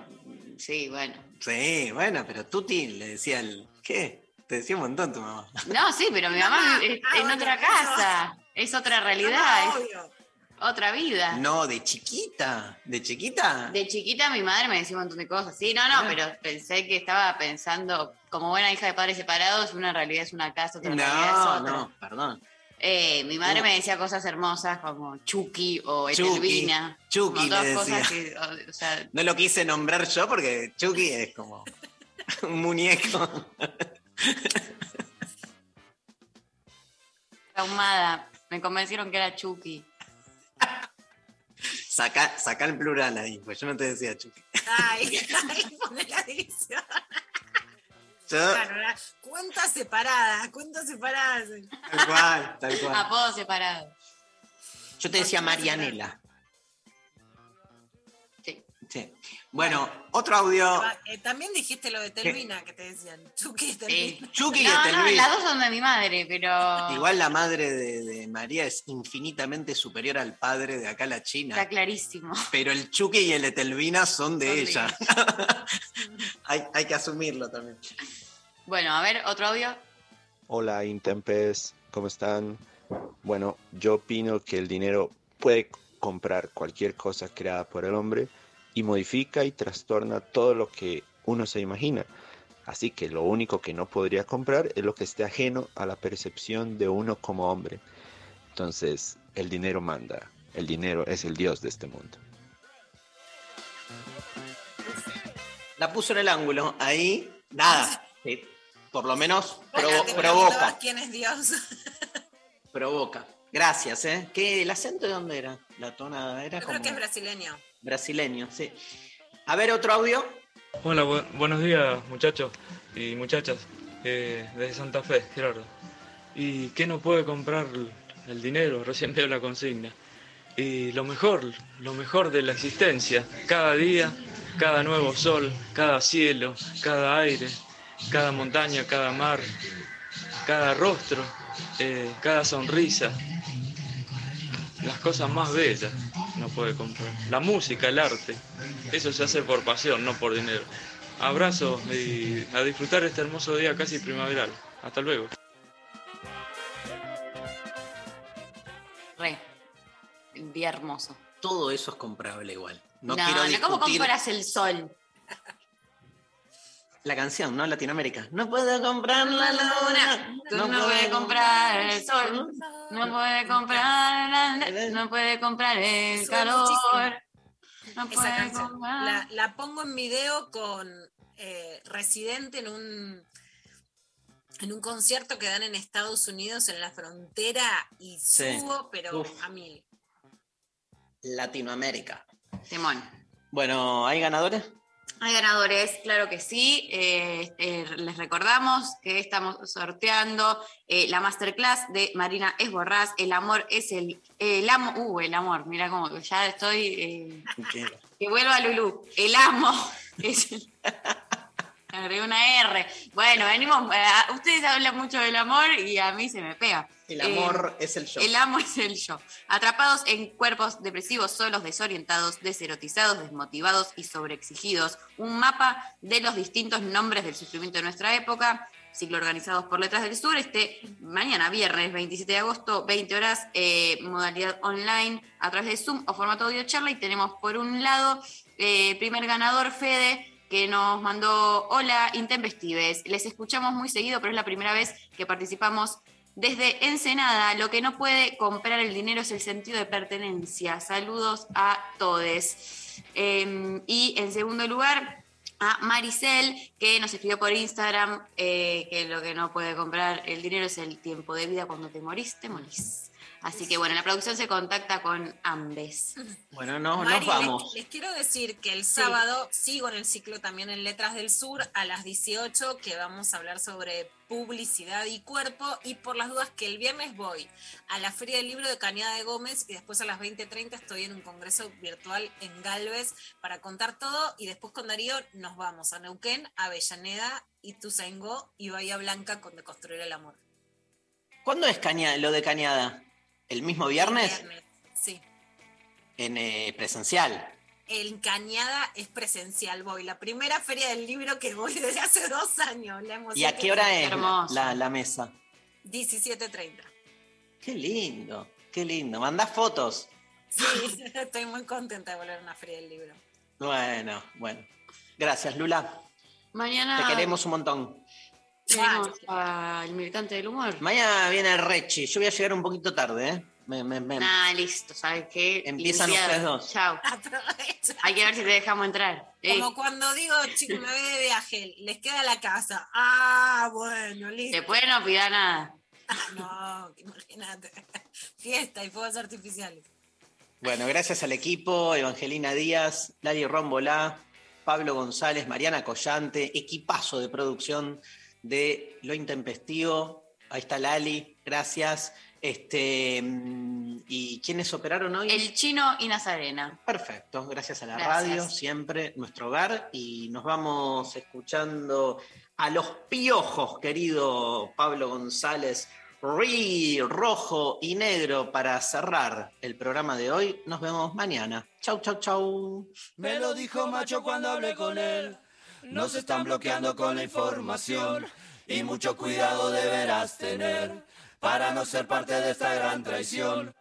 sí, bueno. Sí, bueno, pero Tuti le decía el. ¿Qué? Te decía un montón tu mamá. No, sí, pero mi mamá ah, en bueno, otra casa. Es otra realidad, Ah, es otra vida. No, de chiquita. ¿De chiquita? De chiquita mi madre me decía un montón de cosas. Sí, no, no, Ah. pero pensé que estaba pensando, como buena hija de padres separados, una realidad es una casa, otra realidad es No, otra. no, perdón. Eh, mi madre No. me decía cosas hermosas como Chucky o Chucky, Etelvina. Chucky como todas le cosas decía. que, o, o sea, No lo quise nombrar yo porque Chucky es como un muñeco. traumada. Me convencieron que era Chucky. Saca, saca el plural ahí, pues yo no te decía Chucky. Ay, ay, pone la división. Yo, Claro, la- cuentas separadas, cuentas separadas. tal cual, tal cual. Apodo separado. Yo te decía Marianela. Sí. Sí. Bueno, otro audio. Eh, también dijiste lo de Telvina que te decían. Chucky y. Telvina. Chucky y No, no, las dos son de mi madre, pero Igual la madre de, de María es infinitamente superior al padre de acá la China. está clarísimo. Pero el Chucky y el Etelvina son de Son de ella. hay, hay que asumirlo también. Bueno, a ver, otro audio. Hola Intempes, ¿cómo están? Bueno, yo opino que el dinero puede comprar cualquier cosa creada por el hombre y modifica y trastorna todo lo que uno se imagina. Así que lo único que no podría comprar es lo que esté ajeno a la percepción de uno como hombre. Entonces, el dinero manda. El dinero es el dios de este mundo. La puso en el ángulo. Ahí, nada. Sí, Por lo menos provo- provoca. quién es Dios. Provoca. Gracias, ¿eh? ¿Qué, ¿El acento de dónde era? La tonada era Yo como creo que es brasileño. Brasileño, sí. A ver, otro audio. Hola, bu- buenos días muchachos y muchachas eh, desde Santa Fe, Gerardo. ¿Y qué no puede comprar el dinero? Recién veo la consigna. Y lo mejor, lo mejor de la existencia, cada día, cada nuevo sol, cada cielo, cada aire, cada montaña, cada mar, cada rostro, eh, cada sonrisa, las cosas más bellas no puede comprar. La música, el arte, eso se hace por pasión, no por dinero. Abrazo y a disfrutar este hermoso día casi primaveral. Hasta luego. Re. Un día hermoso. Todo eso es comprable igual. No, No, quiero no, ¿cómo compras el sol? La canción, ¿no? Latinoamérica. No puedo comprar la luna. Tú no, puedes comprar el sol, no puede comprar, la- no puede comprar el calor. No esa canción. La, la pongo en video con eh, Residente en un en un concierto que dan en Estados Unidos en la frontera y Sí. subo, pero Uf. a mil. Latinoamérica. Timón. Bueno, ¿hay ganadores? Hay ganadores, claro que sí. Eh, eh, les recordamos que estamos sorteando eh, la masterclass de Marina Esborrás. El amor es el. El amo. Uh, el amor. Mira cómo ya estoy. que vuelva Lulú. El amo es el. Agregué una R. Bueno, venimos. eh, ustedes hablan mucho del amor y a mí se me pega. El Eh, amor es el yo. el amo es el yo. Atrapados en cuerpos depresivos, solos, desorientados, deserotizados, desmotivados y sobreexigidos. Un mapa de los distintos nombres del sufrimiento de nuestra época. Ciclo organizados por Letras del Sur. Este mañana, viernes 27 de agosto, 20 horas, eh, modalidad online a través de Zoom o formato audio charla. Y tenemos por un lado, eh, primer ganador, Fede, que nos mandó Hola, Intempestives. Les escuchamos muy seguido, pero es la primera vez que participamos desde Ensenada. Lo que no puede comprar el dinero es el sentido de pertenencia. Saludos a todos. Eh, y en segundo lugar, a Maricel, que nos escribió por Instagram eh, que lo que no puede comprar el dinero es el tiempo de vida. Cuando te morís, te morís. Así que bueno, la producción se contacta con ambes. Bueno, no, Mari, nos les- vamos. Les, quiero decir que el sábado sigo en el ciclo también en Letras del Sur a las 18, que vamos a hablar sobre publicidad y cuerpo. Y por las dudas que el viernes voy a la Feria del Libro de Cañada de Gómez y después a las 20.30 estoy en un congreso virtual en Galvez para contar todo. Y después con Darío nos vamos a Neuquén, Avellaneda, Ituzaingó y Bahía Blanca con De Construir el Amor. ¿Cuándo es Caña- lo de Cañada? ¿El mismo viernes? Viernes, Sí. En eh, presencial. En Cañada es presencial, voy. La primera feria del libro que voy desde hace dos años. La ¿Y a qué hora es la, la mesa? 17.30. Qué lindo, qué lindo. Mandá fotos. Sí, estoy muy contenta de volver a una feria del libro. Bueno, bueno. Gracias, Lula. Mañana Te queremos un montón. Tenemos al militante del humor. Mañana viene el Rechi. Yo voy a llegar un poquito tarde, ¿eh? Me- me- me- Ah, listo, ¿sabes qué? Empiezan Limpiado. ustedes dos. Chao. Hay que ver si te dejamos entrar. Eh, Como cuando digo, chicos, me voy de viaje, les queda la casa. Ah, bueno, listo. después no pida nada. Ah, no, imagínate. Fiesta y fuegos artificiales. Bueno, gracias al equipo, Evangelina Díaz, Lali Rombolá, Pablo González, Mariana Collante, equipazo de producción de Lo Intempestivo. Ahí está Lali, gracias. Este, mm, ¿Y quiénes operaron hoy? El chino y Nazarena. Perfecto, gracias a la Gracias. radio, siempre nuestro hogar. Y nos vamos escuchando a los piojos, querido Pablo González, Ri, rojo y negro para cerrar el programa de hoy. Nos vemos mañana. Chau, chau, chau. Me lo dijo macho cuando hablé con él. Nos están bloqueando con la información y mucho cuidado deberás tener para no ser parte de esta gran traición.